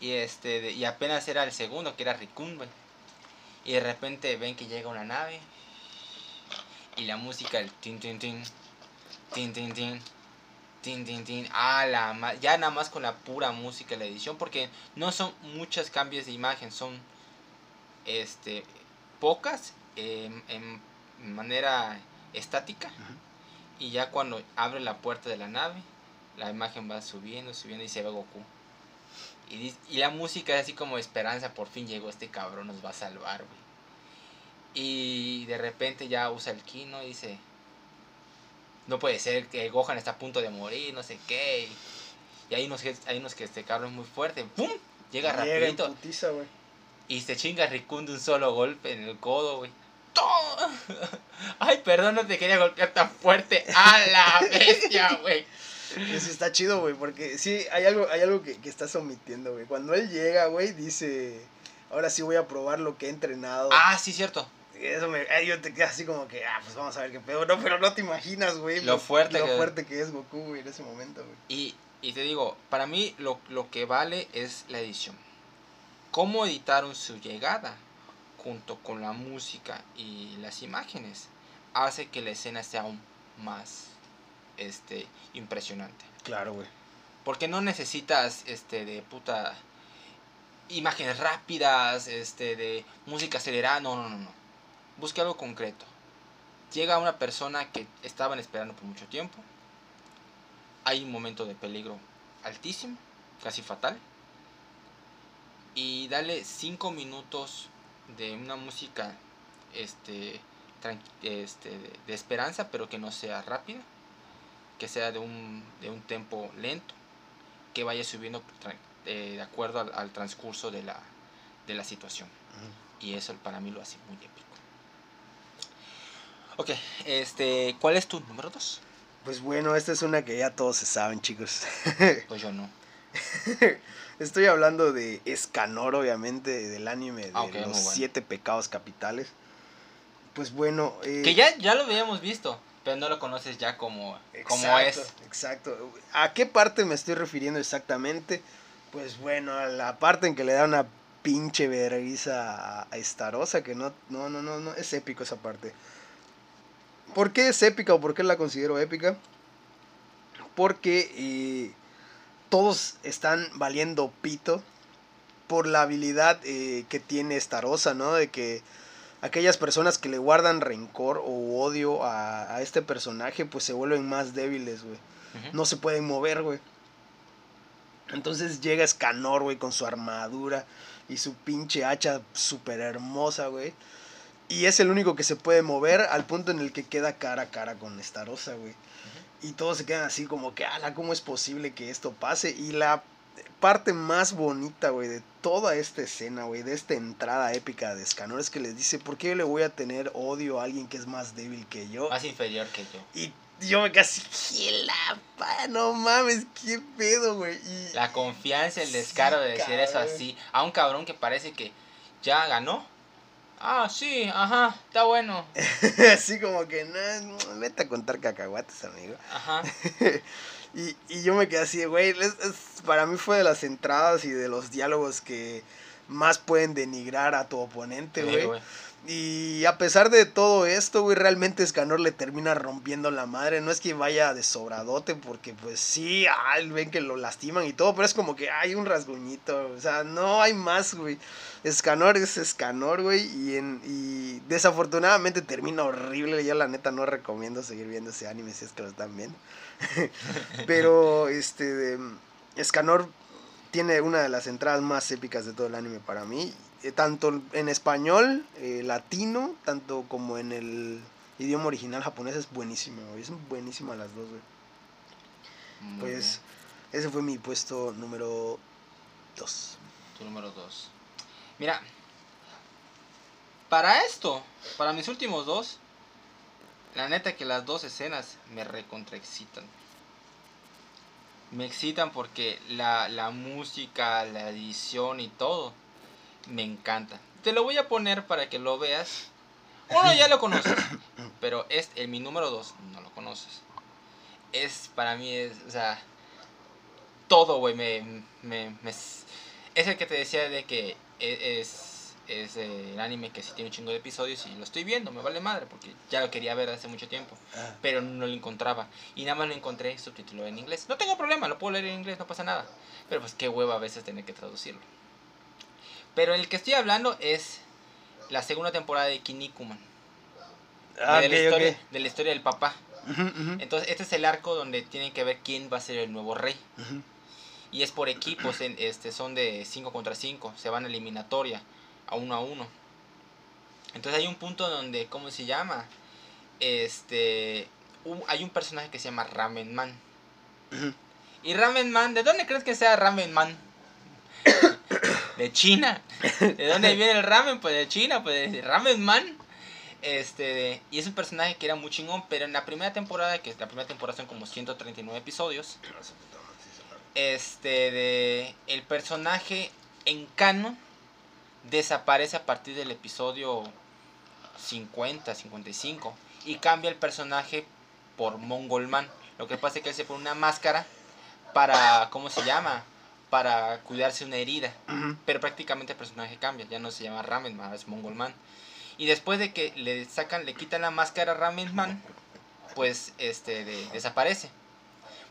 Speaker 2: Y este de- y apenas era el segundo, que era Rikun, güey. Y de repente ven que llega una nave. Y la música, el tin tin tin. Tin tin tin. Tin tin tin. Ah, la ya nada más con la pura música de la edición. Porque no son muchos cambios de imagen. Son este pocas em, en manera estática. Y ya cuando abre la puerta de la nave, la imagen va subiendo, subiendo y se ve Goku. Y, y la música es así como esperanza, por fin llegó este cabrón, nos va a salvar, güey. Y de repente ya usa el ki, ¿no? Y dice, no puede ser que Gohan está a punto de morir, no sé qué. Y hay unos, que- hay unos que este cabrón es muy fuerte, ¡pum! Llega
Speaker 1: Llega
Speaker 2: rapidito
Speaker 1: putiza,
Speaker 2: y se chinga Rikun de un solo golpe en el codo, güey. ¡Toma! Ay, perdón, no te quería golpear tan fuerte. ¡A la bestia, güey!
Speaker 1: Eso está chido, güey, porque sí, hay algo, hay algo que, que estás omitiendo, güey. Cuando él llega, güey, dice, ahora sí voy a probar lo que he entrenado.
Speaker 2: Ah, sí, cierto.
Speaker 1: Eso me, ay, yo te quedas así como que, ah, pues vamos a ver qué pedo. No, pero no te imaginas, güey.
Speaker 2: Lo fuerte
Speaker 1: lo
Speaker 2: que-
Speaker 1: fuerte que es Goku, güey, en ese momento, güey.
Speaker 2: Y, y te digo, para mí lo, lo que vale es la edición. Cómo editaron su llegada junto con la música y las imágenes hace que la escena sea aún más este, impresionante.
Speaker 1: Claro, güey.
Speaker 2: Porque no necesitas este de puta imágenes rápidas, este de música acelerada, no, no, no, no. Busca algo concreto. Llega una persona que estaban esperando por mucho tiempo. Hay un momento de peligro altísimo, casi fatal. Y dale 5 minutos de una música este, este de, esperanza, pero que no sea rápida que sea de un, de un tempo lento, que vaya subiendo eh, de acuerdo al, al transcurso de la, de la situación. Y eso para mí lo hace muy épico. Ok, este, ¿cuál es tu número 2?
Speaker 1: Pues bueno, esta es una que ya todos se saben, chicos.
Speaker 2: Pues yo no.
Speaker 1: Estoy hablando de Escanor, obviamente, del anime de
Speaker 2: Ah,
Speaker 1: los
Speaker 2: bueno.
Speaker 1: siete pecados capitales. Pues bueno. eh,
Speaker 2: Que ya, ya lo habíamos visto, pero no lo conoces ya como, como es.
Speaker 1: Exacto. ¿A qué parte me estoy refiriendo exactamente? Pues bueno, a la parte en que le da una pinche vergüenza a, a Estarosa, que no, no, no, no, no, es épico esa parte. ¿Por qué es épica o por qué la considero épica? Porque eh, todos están valiendo pito por la habilidad eh, que tiene Starosa, ¿no? De que aquellas personas que le guardan rencor o odio a, a este personaje, pues se vuelven más débiles, güey. No se pueden mover, güey. Entonces llega Escanor, güey, con su armadura y su pinche hacha súper hermosa, güey. Y es el único que se puede mover al punto en el que queda cara a cara con Starosa, güey. Y todos se quedan así como que, ala, ¿cómo es posible que esto pase? Y la parte más bonita, güey, de toda esta escena, güey, de esta entrada épica de Escanor es que les dice, ¿por qué le voy a tener odio a alguien que es más débil que yo?
Speaker 2: Más inferior que yo.
Speaker 1: Y yo me casi, ¿qué la? No mames, qué pedo, güey. Y
Speaker 2: La confianza, el descaro de decir eso así a un cabrón que parece que ya ganó. Ah, sí, ajá, está bueno.
Speaker 1: así como que, no, vete a contar cacahuates, amigo.
Speaker 2: Ajá.
Speaker 1: Y, y yo me quedé así, güey, para mí fue de las entradas y de los diálogos que más pueden denigrar a tu oponente,
Speaker 2: Sí,
Speaker 1: güey.
Speaker 2: güey.
Speaker 1: Y a pesar de todo esto, güey, realmente Escanor le termina rompiendo la madre. No es que vaya de sobradote, porque pues sí, ah, ven que lo lastiman y todo, pero es como que hay un rasguñito. O sea, no hay más, güey. Escanor es Escanor, güey. Y, en, y desafortunadamente termina horrible. Yo la neta no recomiendo seguir viendo ese anime si es que lo están viendo. pero, este, Escanor tiene una de las entradas más épicas de todo el anime para mí. Eh, tanto en español, eh, latino, tanto como en el idioma original japonés es buenísimo, güey. Es buenísima las dos, güey.
Speaker 2: Muy
Speaker 1: Pues ese fue mi puesto número 2.
Speaker 2: bien, tu número 2. Mira, para esto, para mis últimos dos, la neta que las dos escenas me recontraexcitan. Me excitan porque la, la música, la edición y todo me encanta. Te lo voy a poner para que lo veas Uno ya lo conoces, pero es el, mi número dos no lo conoces. Es, para mí, es, o sea, todo, güey, me, me, me- Es el que te decía de que e- es, es el anime que sí tiene un chingo de episodios y lo estoy viendo, me vale madre, porque ya lo quería ver hace mucho tiempo,
Speaker 1: Ah,
Speaker 2: pero no lo encontraba. Y nada más lo encontré subtitulado en inglés. No tengo problema, lo puedo leer en inglés, no pasa nada. Pero pues qué hueva a veces tener que traducirlo. Pero el que estoy hablando es la segunda temporada de Kinnikuman.
Speaker 1: Ah,
Speaker 2: de, la historia, de la historia del papá. Entonces, este es el arco donde tienen que ver quién va a ser el nuevo rey. Y es por equipos, en, este, son de 5 contra 5, se van a eliminatoria, a uno a uno. Entonces hay un punto donde, ¿cómo se llama? Este, un- hay un personaje que se llama Ramen Man. Y Ramen Man, ¿de dónde crees que sea Ramen Man? De China. ¿De dónde viene el ramen? Pues de China, pues de Ramen Man. Este, y es un personaje que era muy chingón, pero en la primera temporada, que la primera temporada son como 139 episodios, este de el personaje en canon desaparece a partir del episodio 50, 55 y cambia el personaje por Mongolman. Lo que pasa es que él se pone una máscara para ¿cómo se llama? Para cuidarse una herida, pero prácticamente el personaje cambia, ya no se llama Ramen Man, es Mongolman. Y después de que le sacan, le quitan la máscara a Ramen Man, pues este de- desaparece.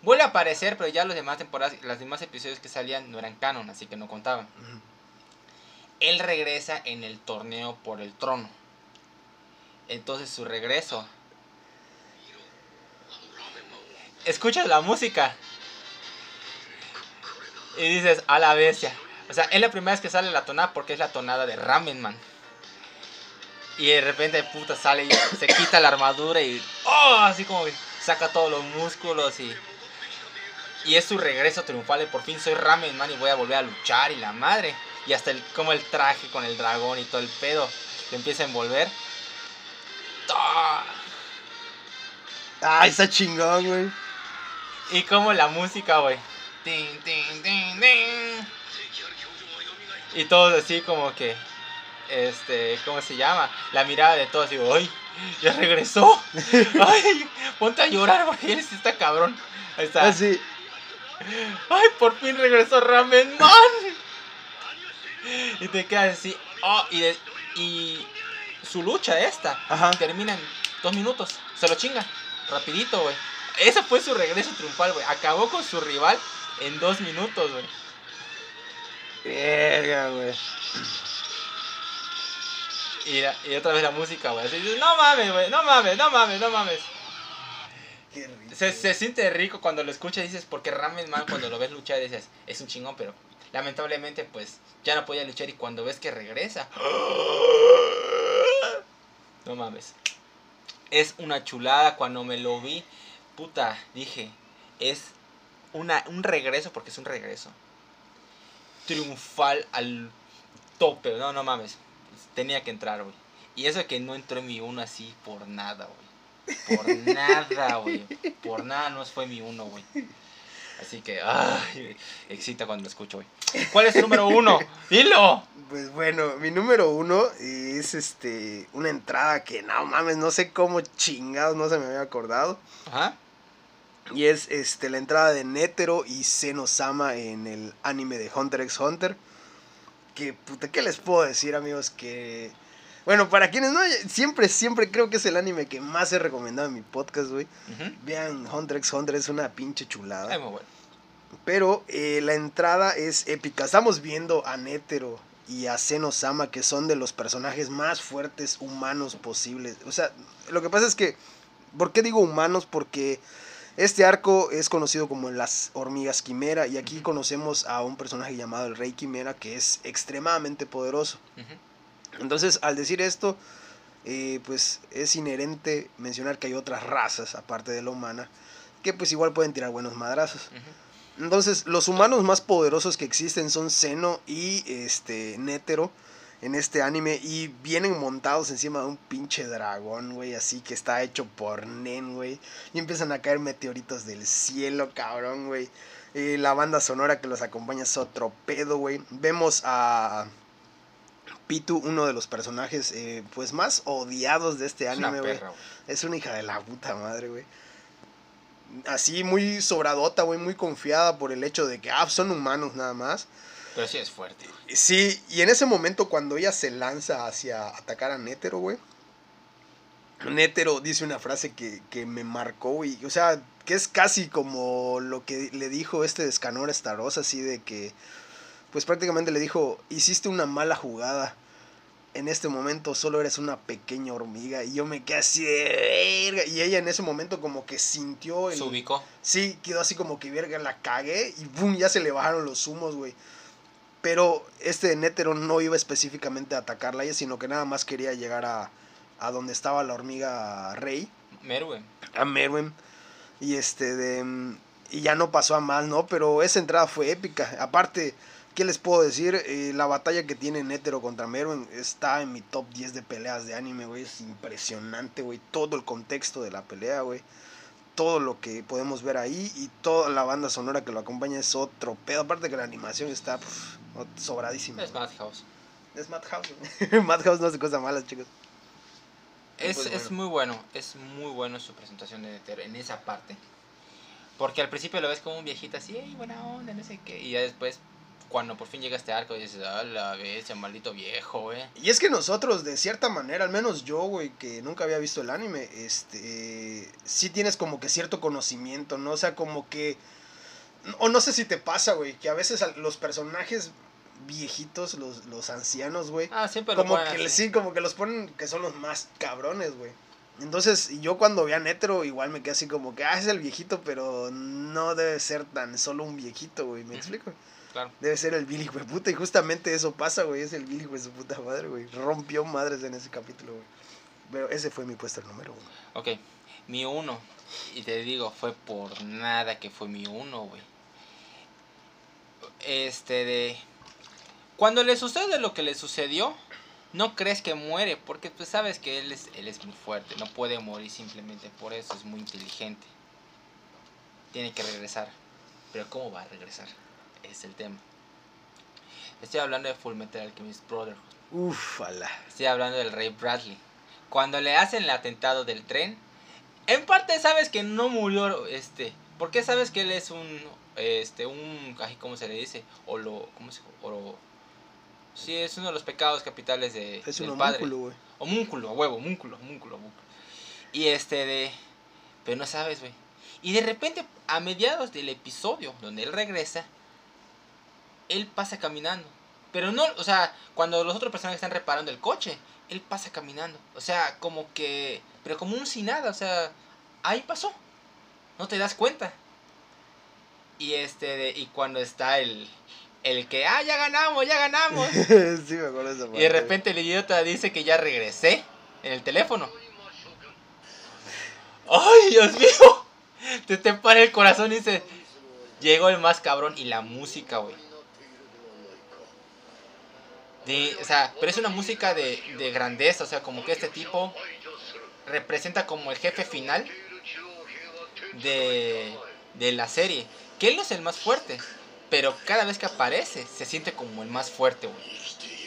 Speaker 2: Vuelve a aparecer, pero ya los demás temporadas, los demás episodios que salían no eran canon, así que no contaban. Él regresa en el torneo por el trono. Entonces su regreso. Escuchas la música. Y dices, a la bestia. O sea, es la primera vez que sale la tonada porque es la tonada de Ramen Man. Y de repente, puta, sale y se quita la armadura y. ¡Oh! Así como que saca todos los músculos y. Y es su regreso triunfal de por fin soy Ramen Man y voy a volver a luchar y la madre. Y hasta el, como el traje con el dragón y todo el pedo le empieza a envolver. ¡Ah!
Speaker 1: Ah, está chingón, güey.
Speaker 2: Y como la música, güey. Tin, tin, tin, tin. Y todos así como que. Este, ¿cómo se llama? La mirada de todos, digo, ¡ay! ¡Ya regresó! ¡Ay! Ponte a llorar porque él está cabrón. Ahí está.
Speaker 1: Así.
Speaker 2: ¡Ay! Por fin regresó Ramen Man. Y te quedas así. Oh, y, de- y su lucha esta
Speaker 1: Ajá.
Speaker 2: termina en dos minutos. Se lo chinga. Rapidito, güey. Ese fue su regreso triunfal, güey. Acabó con su rival en dos minutos, güey.
Speaker 1: Verga, güey.
Speaker 2: Y, la- y otra vez la música, güey. Así, no mames, güey. No mames, no mames, no mames.
Speaker 1: Qué rico.
Speaker 2: Se, se siente rico cuando lo escuchas y dices, porque Ramen Man cuando lo ves luchar dices, es un chingón, pero lamentablemente pues ya no podía luchar y cuando ves que regresa, no mames. Es una chulada cuando me lo vi, puta, dije, es una, un regreso, porque es un regreso, triunfal al tope, no, no mames, tenía que entrar, güey. Y eso que no entró en mi uno así por nada, güey. Por nada, güey. Por nada no fue mi uno, güey. Así que, ay, excita cuando lo escucho, güey. ¿Cuál es tu número uno? Dilo.
Speaker 1: Pues bueno, mi número uno es este una entrada que no mames, no sé cómo chingados no se me había acordado.
Speaker 2: Ajá.
Speaker 1: Y es este la entrada de Netero y Seno-sama en el anime de Hunter x Hunter. Que puta, ¿qué les puedo decir, amigos? Que. Bueno, para quienes no, siempre, siempre creo que es el anime que más he recomendado en mi podcast, güey. Vean, Hunter x Hunter es una pinche chulada.
Speaker 2: Ay, muy bueno.
Speaker 1: Pero eh, la entrada es épica. Estamos viendo a Netero y a Seno-sama, que son de los personajes más fuertes humanos posibles. O sea, lo que pasa es que, ¿por qué digo humanos? Porque este arco es conocido como las hormigas quimera y aquí conocemos a un personaje llamado el rey quimera que es extremadamente poderoso. Entonces, al decir esto, eh, pues es inherente mencionar que hay otras razas, aparte de la humana, que pues igual pueden tirar buenos madrazos. Entonces, los humanos más poderosos que existen son Zeno y este Nétero en este anime y vienen montados encima de un pinche dragón, güey, así que está hecho por Nen, güey. Y empiezan a caer meteoritos del cielo, cabrón, güey. Eh, la banda sonora que los acompaña es otro pedo, güey. Vemos a Pitu, uno de los personajes eh, pues más odiados de este anime, güey. Es una hija de la puta madre, güey. Así muy sobradota, güey, muy confiada por el hecho de que, ah, son humanos nada más.
Speaker 2: Pero sí es fuerte.
Speaker 1: Sí, y en ese momento cuando ella se lanza hacia atacar a Nétero, güey. Nétero dice una frase que, que me marcó, güey. O sea, que es casi como lo que le dijo este de Escanor Staros, así de que, pues prácticamente le dijo, hiciste una mala jugada. En este momento solo eres una pequeña hormiga. Y yo me quedé así de verga. Y ella en ese momento como que sintió el...
Speaker 2: Se ubicó.
Speaker 1: Sí, quedó así como que verga, la cagué y boom, ya se le bajaron los humos, güey. Pero este Nétero no iba específicamente a atacarla a ella, sino que nada más quería llegar a, a donde estaba la hormiga rey,
Speaker 2: Merwin.
Speaker 1: a Merwin. Y este de y ya no pasó a más, ¿no? Pero esa entrada fue épica. Aparte, ¿qué les puedo decir? Eh, la batalla que tiene Nétero contra Merwin está en mi top 10 de peleas de anime, güey. Es impresionante, güey. Todo el contexto de la pelea, güey. Todo lo que podemos ver ahí y toda la banda sonora que lo acompaña es otro pedo. Aparte que la animación está pf, sobradísima.
Speaker 2: Es Madhouse.
Speaker 1: Es Madhouse. Madhouse no hace cosas malas, chicos.
Speaker 2: Es,
Speaker 1: pues,
Speaker 2: es muy bueno, es muy bueno su presentación de en esa parte. Porque al principio lo ves como un viejito así, ¡ay, buena onda! No sé qué. Y ya después, cuando por fin llega este arco, dices, ¡ah, la bestia, maldito viejo, güey!
Speaker 1: Y es que nosotros, de cierta manera, al menos yo, güey, que nunca había visto el anime, este, sí tienes como que cierto conocimiento, ¿no? O sea, como que, o no sé si te pasa, güey, que a veces los personajes viejitos, los, los ancianos, güey,
Speaker 2: Ah, siempre lo
Speaker 1: como
Speaker 2: ponen
Speaker 1: que sí, como que los ponen que son los más cabrones, güey. Entonces, y yo cuando vi a Netero, igual me quedé así como que, ah, es el viejito, pero no debe ser tan solo un viejito, güey, ¿me explico?
Speaker 2: Claro.
Speaker 1: Debe ser el Billy, güey, puta. Y justamente eso pasa, güey. Es el Billy, güey, su puta madre, güey. Rompió madres en ese capítulo, güey. Pero ese fue mi puesto número uno.
Speaker 2: Ok, mi uno. Y te digo, fue por nada que fue mi uno, güey. Este de... Cuando le sucede lo que le sucedió, no crees que muere, porque pues sabes que él es, él es muy fuerte, no puede morir simplemente por eso, es muy inteligente. Tiene que regresar. Pero ¿cómo va a regresar? Es el tema. Estoy hablando de Full Metal Alchemist Brotherhood.
Speaker 1: Uf, ala.
Speaker 2: Estoy hablando del rey Bradley. Cuando le hacen el atentado del tren, en parte sabes que no murió este. ¿Por qué sabes que él es un este un cómo se le dice? O lo ¿cómo se oro Sí, es uno de los pecados capitales de
Speaker 1: Es
Speaker 2: del
Speaker 1: un
Speaker 2: padre.
Speaker 1: homúnculo, güey.
Speaker 2: Homúnculo, a huevo, homúnculo, homúnculo, homúnculo. Y este de pero no sabes, güey. Y de repente a mediados del episodio donde él regresa, él pasa caminando. Pero no, o sea, cuando los otros personajes están reparando el coche, él pasa caminando. O sea, como que, pero como un sin nada, o sea, ahí pasó. No te das cuenta. Y este, de- y cuando está el, el que, ah, ya ganamos, ya ganamos.
Speaker 1: sí, me acuerdo de esa
Speaker 2: y de repente el idiota dice que ya regresé en el teléfono. ¡Ay, Dios mío! Te te para el corazón y dice, llegó el más cabrón y la música, güey. O sea, pero es una música de, de grandeza, o sea, como que este tipo representa como el jefe final de, de la serie. Que él no es el más fuerte, pero cada vez que aparece se siente como el más fuerte, güey.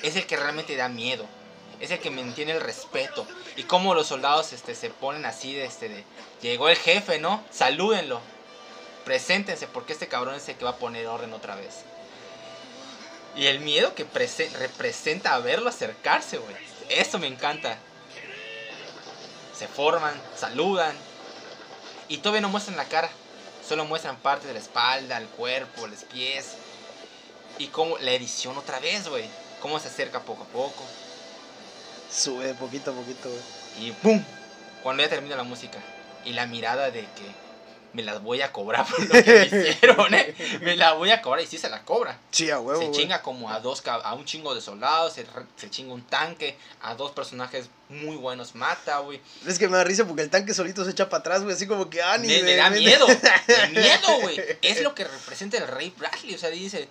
Speaker 2: Es el que realmente da miedo. Es el que mantiene el respeto. Y como los soldados este, se ponen así de, este, de... Llegó el jefe, ¿no? Salúdenlo. Preséntense porque este cabrón es el que va a poner orden otra vez. Y el miedo que prese- representa a verlo acercarse, güey. Eso me encanta. Se forman, saludan. Y todavía no muestran la cara. Solo muestran parte de la espalda, el cuerpo, los pies. Y como la edición otra vez, güey. Cómo se acerca poco a poco.
Speaker 1: Sube poquito a poquito, güey.
Speaker 2: Y ¡pum! Cuando ya termina la música. Y la mirada de que me las voy a cobrar por lo que me hicieron, ¿eh? Me la voy a cobrar. Y sí se la cobra.
Speaker 1: Sí, a huevo,
Speaker 2: se chinga como a dos a un chingo de soldados, se, se chinga un tanque, a dos personajes muy buenos mata, güey.
Speaker 1: Es que me da risa porque el tanque solito se echa para atrás, güey. Así como que, ah, ni
Speaker 2: Me, da
Speaker 1: me-
Speaker 2: miedo, miedo, güey. Es lo que representa el rey Bradley, o sea, dice,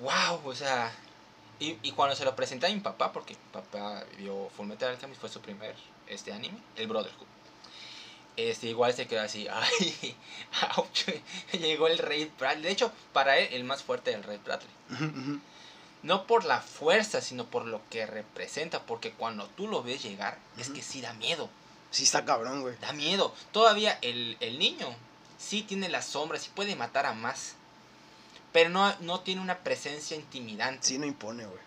Speaker 2: wow, o sea, y, y cuando se lo presenté a mi papá, porque mi papá vio Fullmetal Alchemist, fue su primer este anime, el Brotherhood. Este, igual se quedó así, ay, ouch, llegó el rey Bradley. De hecho, para él, el más fuerte era el rey Bradley. No por la fuerza, sino por lo que representa. Porque cuando tú lo ves llegar, es que sí da miedo.
Speaker 1: Sí está cabrón, güey.
Speaker 2: Da miedo. Todavía el, el niño sí tiene las sombras y puede matar a más. Pero no, no tiene una presencia intimidante.
Speaker 1: Sí no impone, güey.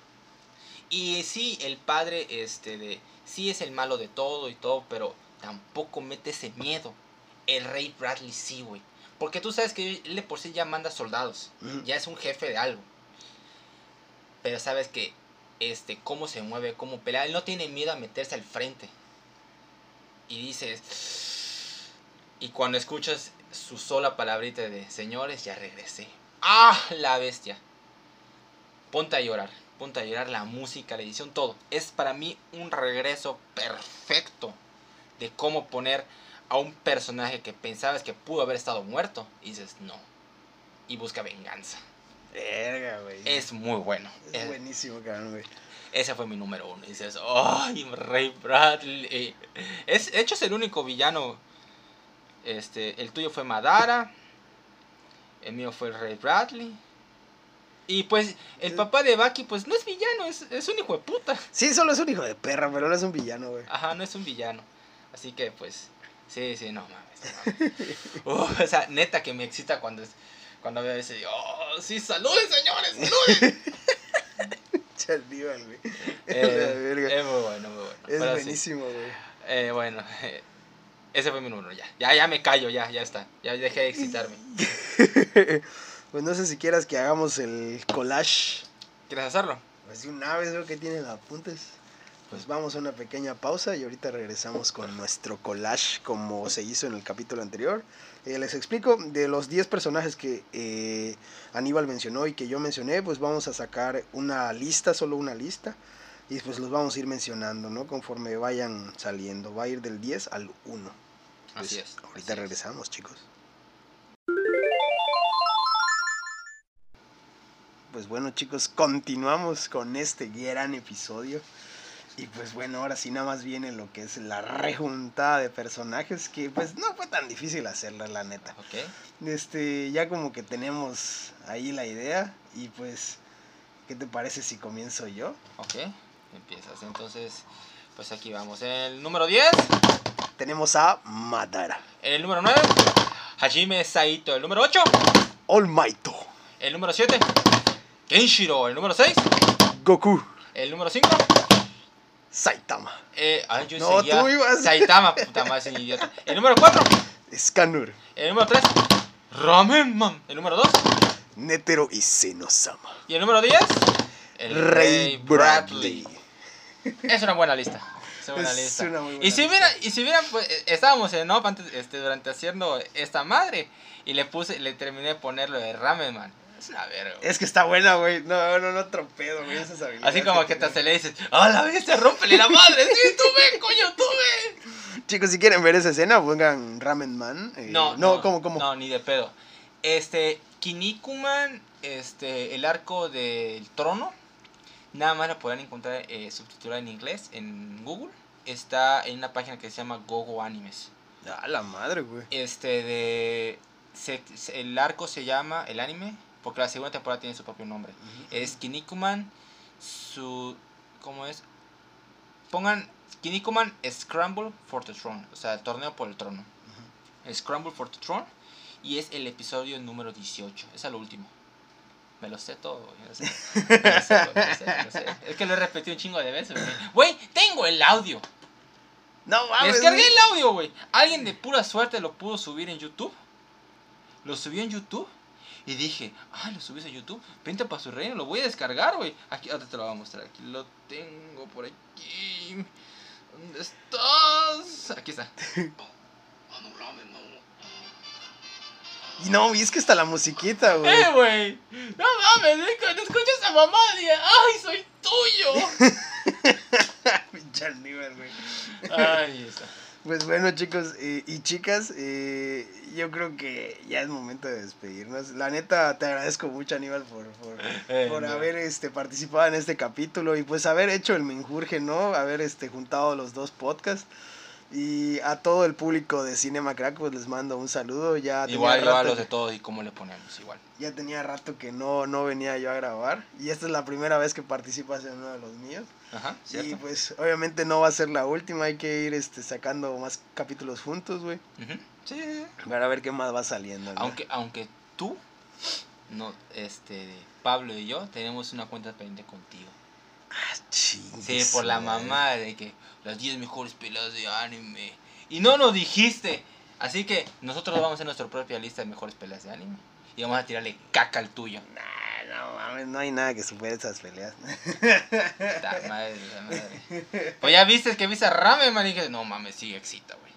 Speaker 2: Y sí, el padre, este, de, sí es el malo de todo y todo, pero tampoco mete ese miedo. El rey Bradley sí, güey. Porque tú sabes que él de por sí ya manda soldados. Ya es un jefe de algo. Pero sabes que, este, cómo se mueve, cómo pelea. Él no tiene miedo a meterse al frente. Y dices... Y cuando escuchas su sola palabrita de señores, ya regresé. ¡Ah, la bestia! Ponte a llorar, ponte a llorar la música, la edición, todo. Es para mí un regreso perfecto de cómo poner a un personaje que pensabas que pudo haber estado muerto y dices no. Y busca venganza.
Speaker 1: Verga, güey.
Speaker 2: Es muy bueno.
Speaker 1: Es
Speaker 2: Es-
Speaker 1: buenísimo, cabrón, güey.
Speaker 2: ese fue mi número uno. Y dices, ¡ay, Rey Bradley! Es, de hecho, es el único villano. Este, el tuyo fue Madara. El mío fue Rey Bradley. Y pues, el papá de Baki, pues no es villano, es, es un hijo de puta.
Speaker 1: Sí, solo es un hijo de perra, pero no es un villano, güey.
Speaker 2: Ajá, no es un villano. Así que, pues, sí, sí, no mames. no mames. Uh, o sea, neta que me excita cuando, es- cuando veo ese. ¡Oh, sí, saluden, señores! ¡Saluden!
Speaker 1: Chalíbal, güey.
Speaker 2: Eh, es muy bueno, muy bueno.
Speaker 1: Es
Speaker 2: Pero
Speaker 1: buenísimo, güey.
Speaker 2: Eh, bueno, eh, ese fue mi número, ya. Ya, ya me callo, ya, ya está. Ya dejé de excitarme.
Speaker 1: pues no sé si quieras que hagamos el collage.
Speaker 2: ¿Quieres hacerlo?
Speaker 1: Pues de una vez veo que tienen apuntes. Pues vamos a una pequeña pausa y ahorita regresamos con nuestro collage como se hizo en el capítulo anterior. Eh, les explico, de los 10 personajes que eh, Aníbal mencionó y que yo mencioné, pues vamos a sacar una lista, solo una lista. Y pues los vamos a ir mencionando, ¿no? Conforme vayan saliendo. Va a ir del 10 al 1.
Speaker 2: Así
Speaker 1: Pues,
Speaker 2: es.
Speaker 1: Ahorita
Speaker 2: así es.
Speaker 1: regresamos, chicos. Pues bueno, chicos, continuamos con este gran episodio. Y pues bueno, ahora sí nada más viene lo que es la rejuntada de personajes que pues no fue tan difícil hacerla, la neta.
Speaker 2: Ok.
Speaker 1: Este, ya como que tenemos ahí la idea y pues ¿qué te parece si comienzo yo?
Speaker 2: Ok. Empiezas. Entonces, pues aquí vamos. El número 10.
Speaker 1: Tenemos a Madara,
Speaker 2: El número 9. Hajime Saito. El número 8.
Speaker 1: All Might,
Speaker 2: El número 7. Kenshiro. El número 6.
Speaker 1: Goku,
Speaker 2: El número 5.
Speaker 1: Saitama,
Speaker 2: Eh, ay, yo
Speaker 1: No,
Speaker 2: seguía
Speaker 1: tú ibas.
Speaker 2: Saitama, puta madre, soy idiota. El número 4.
Speaker 1: Scanner,
Speaker 2: El número 3. Ramen Man. El número 2.
Speaker 1: Netero y Senosama.
Speaker 2: Y el número 10. El
Speaker 1: Rey Bradley.
Speaker 2: Es una buena lista. Es una buena
Speaker 1: Es
Speaker 2: lista.
Speaker 1: una muy buena
Speaker 2: y si
Speaker 1: lista.
Speaker 2: hubiera, y si hubieran, pues, eh, estábamos en off antes, este, durante haciendo esta madre. Y le puse, le terminé de ponerlo de Ramen Man. Es verga. güey.
Speaker 1: Es que está buena, güey. No, no, no tropedo, güey. Esas habilidades
Speaker 2: Así como que te acelera y dices, ¡Ah, la bestia, rómpele la madre! ¡Sí, tú ve, coño, tú ve!
Speaker 1: Chicos, si quieren ver esa escena, pongan Ramen Man. eh,
Speaker 2: No,
Speaker 1: no, ¿cómo, cómo?
Speaker 2: No, ni de pedo. Este, Kinnikuman, este, el arco del trono, nada más lo podrán encontrar eh, en inglés en Google. Está en una página que se llama Gogo Animes.
Speaker 1: Ah, la madre, güey.
Speaker 2: Este, de. se- se- el arco se llama, el anime, porque la segunda temporada tiene su propio nombre. Es Kinnikuman, su. ¿Cómo es? Pongan Kinnikuman Scramble for the Throne, o sea, el torneo por el trono. Scramble for the Throne. Y es el episodio número 18. Es el último. Me lo sé todo, güey, me lo sé. Me lo sé, güey, me lo sé, me lo sé. Es que lo he repetido un chingo de veces, güey. Güey, tengo el audio.
Speaker 1: No mames.
Speaker 2: Descargué el audio, güey. Alguien de pura suerte lo pudo subir en YouTube. Lo subió en YouTube. Y dije, ah, lo subiste a YouTube. Vente para su reino, lo voy a descargar, güey. Aquí, ahora te lo voy a mostrar. Aquí lo tengo por aquí. ¿Dónde estás? Aquí está.
Speaker 1: Y no, y es que está la musiquita, güey.
Speaker 2: ¡Eh, güey! No mames, eh, cuando escuchas a mamá, dije, ¡ay, soy tuyo!
Speaker 1: Pinche Aníbal, güey.
Speaker 2: Ay, está.
Speaker 1: Pues bueno, chicos eh, y chicas, eh, yo creo que ya es momento de despedirnos. La neta, te agradezco mucho, Aníbal, por, por,
Speaker 2: Eh,
Speaker 1: por
Speaker 2: no.
Speaker 1: haber este, participado en este capítulo y pues haber hecho el menjurje, ¿no? Haber este, juntado los dos podcasts. Y a todo el público de Cinema Crack, pues les mando un saludo. Ya
Speaker 2: Igual a
Speaker 1: rato
Speaker 2: los de todos y cómo le ponemos, igual.
Speaker 1: Ya tenía rato que no, no venía yo a grabar. Y esta es la primera vez que participas en uno de los míos.
Speaker 2: Ajá,
Speaker 1: Y
Speaker 2: ¿cierto?
Speaker 1: pues obviamente no va a ser la última. Hay que ir este, sacando más capítulos juntos, güey.
Speaker 2: Ujú. Sí.
Speaker 1: Para ver qué más va saliendo. ¿no?
Speaker 2: Aunque, aunque tú, no, este, Pablo y yo tenemos una cuenta pendiente contigo.
Speaker 1: Ah,
Speaker 2: Sí, por la mamá de que las 10 mejores peleas de anime. Y no nos dijiste. Así que nosotros vamos a hacer nuestra propia lista de mejores peleas de anime. Y vamos a tirarle caca al tuyo.
Speaker 1: Nah, no mames, no hay nada que supere esas peleas.
Speaker 2: La madre, la madre. Pues ya viste que viste a Rame, man. Y dije, no mames, sí, excita, güey.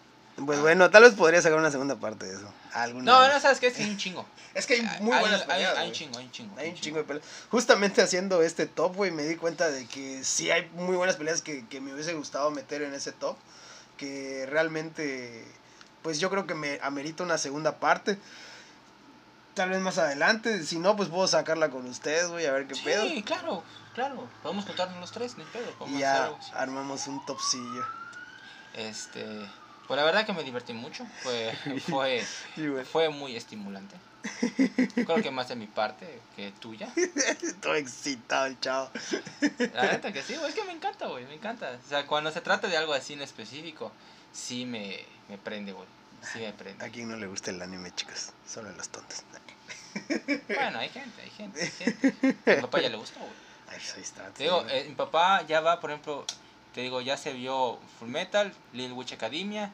Speaker 1: Pues bueno, tal vez podría sacar una segunda parte de eso. Alguna
Speaker 2: No,
Speaker 1: vez.
Speaker 2: no, sabes que es que hay un chingo.
Speaker 1: Es que hay muy
Speaker 2: Hay-
Speaker 1: buenas
Speaker 2: hay,
Speaker 1: peleas.
Speaker 2: hay un chingo, hay un chingo.
Speaker 1: Hay un chingo de peleas. Justamente haciendo este top, güey, me di cuenta de que sí hay muy buenas peleas que, que me hubiese gustado meter en ese top. Que realmente, pues yo creo que me amerita una segunda parte. Tal vez más adelante. Si no, pues puedo sacarla con ustedes, güey, a ver qué
Speaker 2: Sí,
Speaker 1: pedo.
Speaker 2: claro, claro. Podemos contarnos los tres, ni pedo.
Speaker 1: Y ya
Speaker 2: algo
Speaker 1: armamos un topsillo.
Speaker 2: Este, pues la verdad que me divertí mucho. Fue, fue,
Speaker 1: Sí,
Speaker 2: fue muy estimulante. Creo que más de mi parte que tuya.
Speaker 1: Todo excitado el chavo.
Speaker 2: La neta que sí, güey, es que me encanta, güey, me encanta. O sea, cuando se trata de algo así en específico, sí me, me prende, güey. Sí me prende.
Speaker 1: A quien no le gusta el anime, chicos. Solo a los tontos.
Speaker 2: Bueno, hay gente, hay gente, hay gente. A mi papá ya le gustó, güey.
Speaker 1: Ay, pues ahí está.
Speaker 2: Te digo, eh, mi papá ya va, por ejemplo, te digo, ya se vio Full Metal, Lil Witch Academia,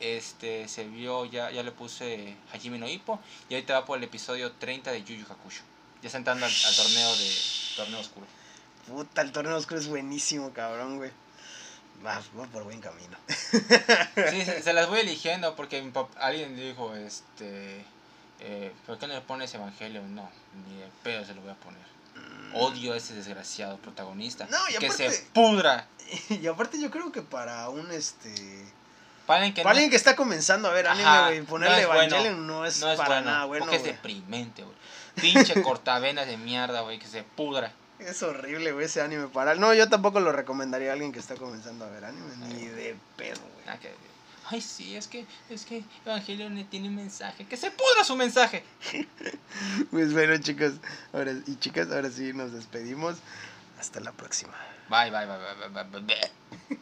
Speaker 2: este, se vio, ya, ya le puse Hajime no Ippo, y ahorita va por el episodio 30 de Yu Yu Hakusho. Ya está entrando al, al torneo de torneo oscuro.
Speaker 1: Puta, el torneo oscuro es buenísimo, cabrón, güey. Va, va por buen camino.
Speaker 2: Sí, se, se las voy eligiendo porque mi pap- alguien dijo, este, eh, ¿por qué no le pones Evangelio? No, ni de pedo se lo voy a poner. Odio a ese desgraciado protagonista.
Speaker 1: No, y
Speaker 2: que se pudra.
Speaker 1: Y aparte yo creo que para un este...
Speaker 2: Para alguien que
Speaker 1: Para
Speaker 2: no-
Speaker 1: alguien que está comenzando a ver anime,
Speaker 2: Ajá,
Speaker 1: güey, ponerle
Speaker 2: no bueno.
Speaker 1: Evangelion no es,
Speaker 2: no es
Speaker 1: para
Speaker 2: bueno,
Speaker 1: nada bueno,
Speaker 2: porque es deprimente, güey. Pinche cortavenas de mierda, güey, que se pudra.
Speaker 1: Es horrible, güey, ese anime para... No, yo tampoco lo recomendaría a alguien que está comenzando a ver anime, ni de pedo, güey.
Speaker 2: Ay, sí, es que, es que Evangelion tiene un mensaje. Que se pudra su mensaje.
Speaker 1: Pues bueno, chicos, ahora, y chicas, ahora sí nos despedimos. Hasta la próxima.
Speaker 2: Bye, bye, bye, bye, bye, bye, bye.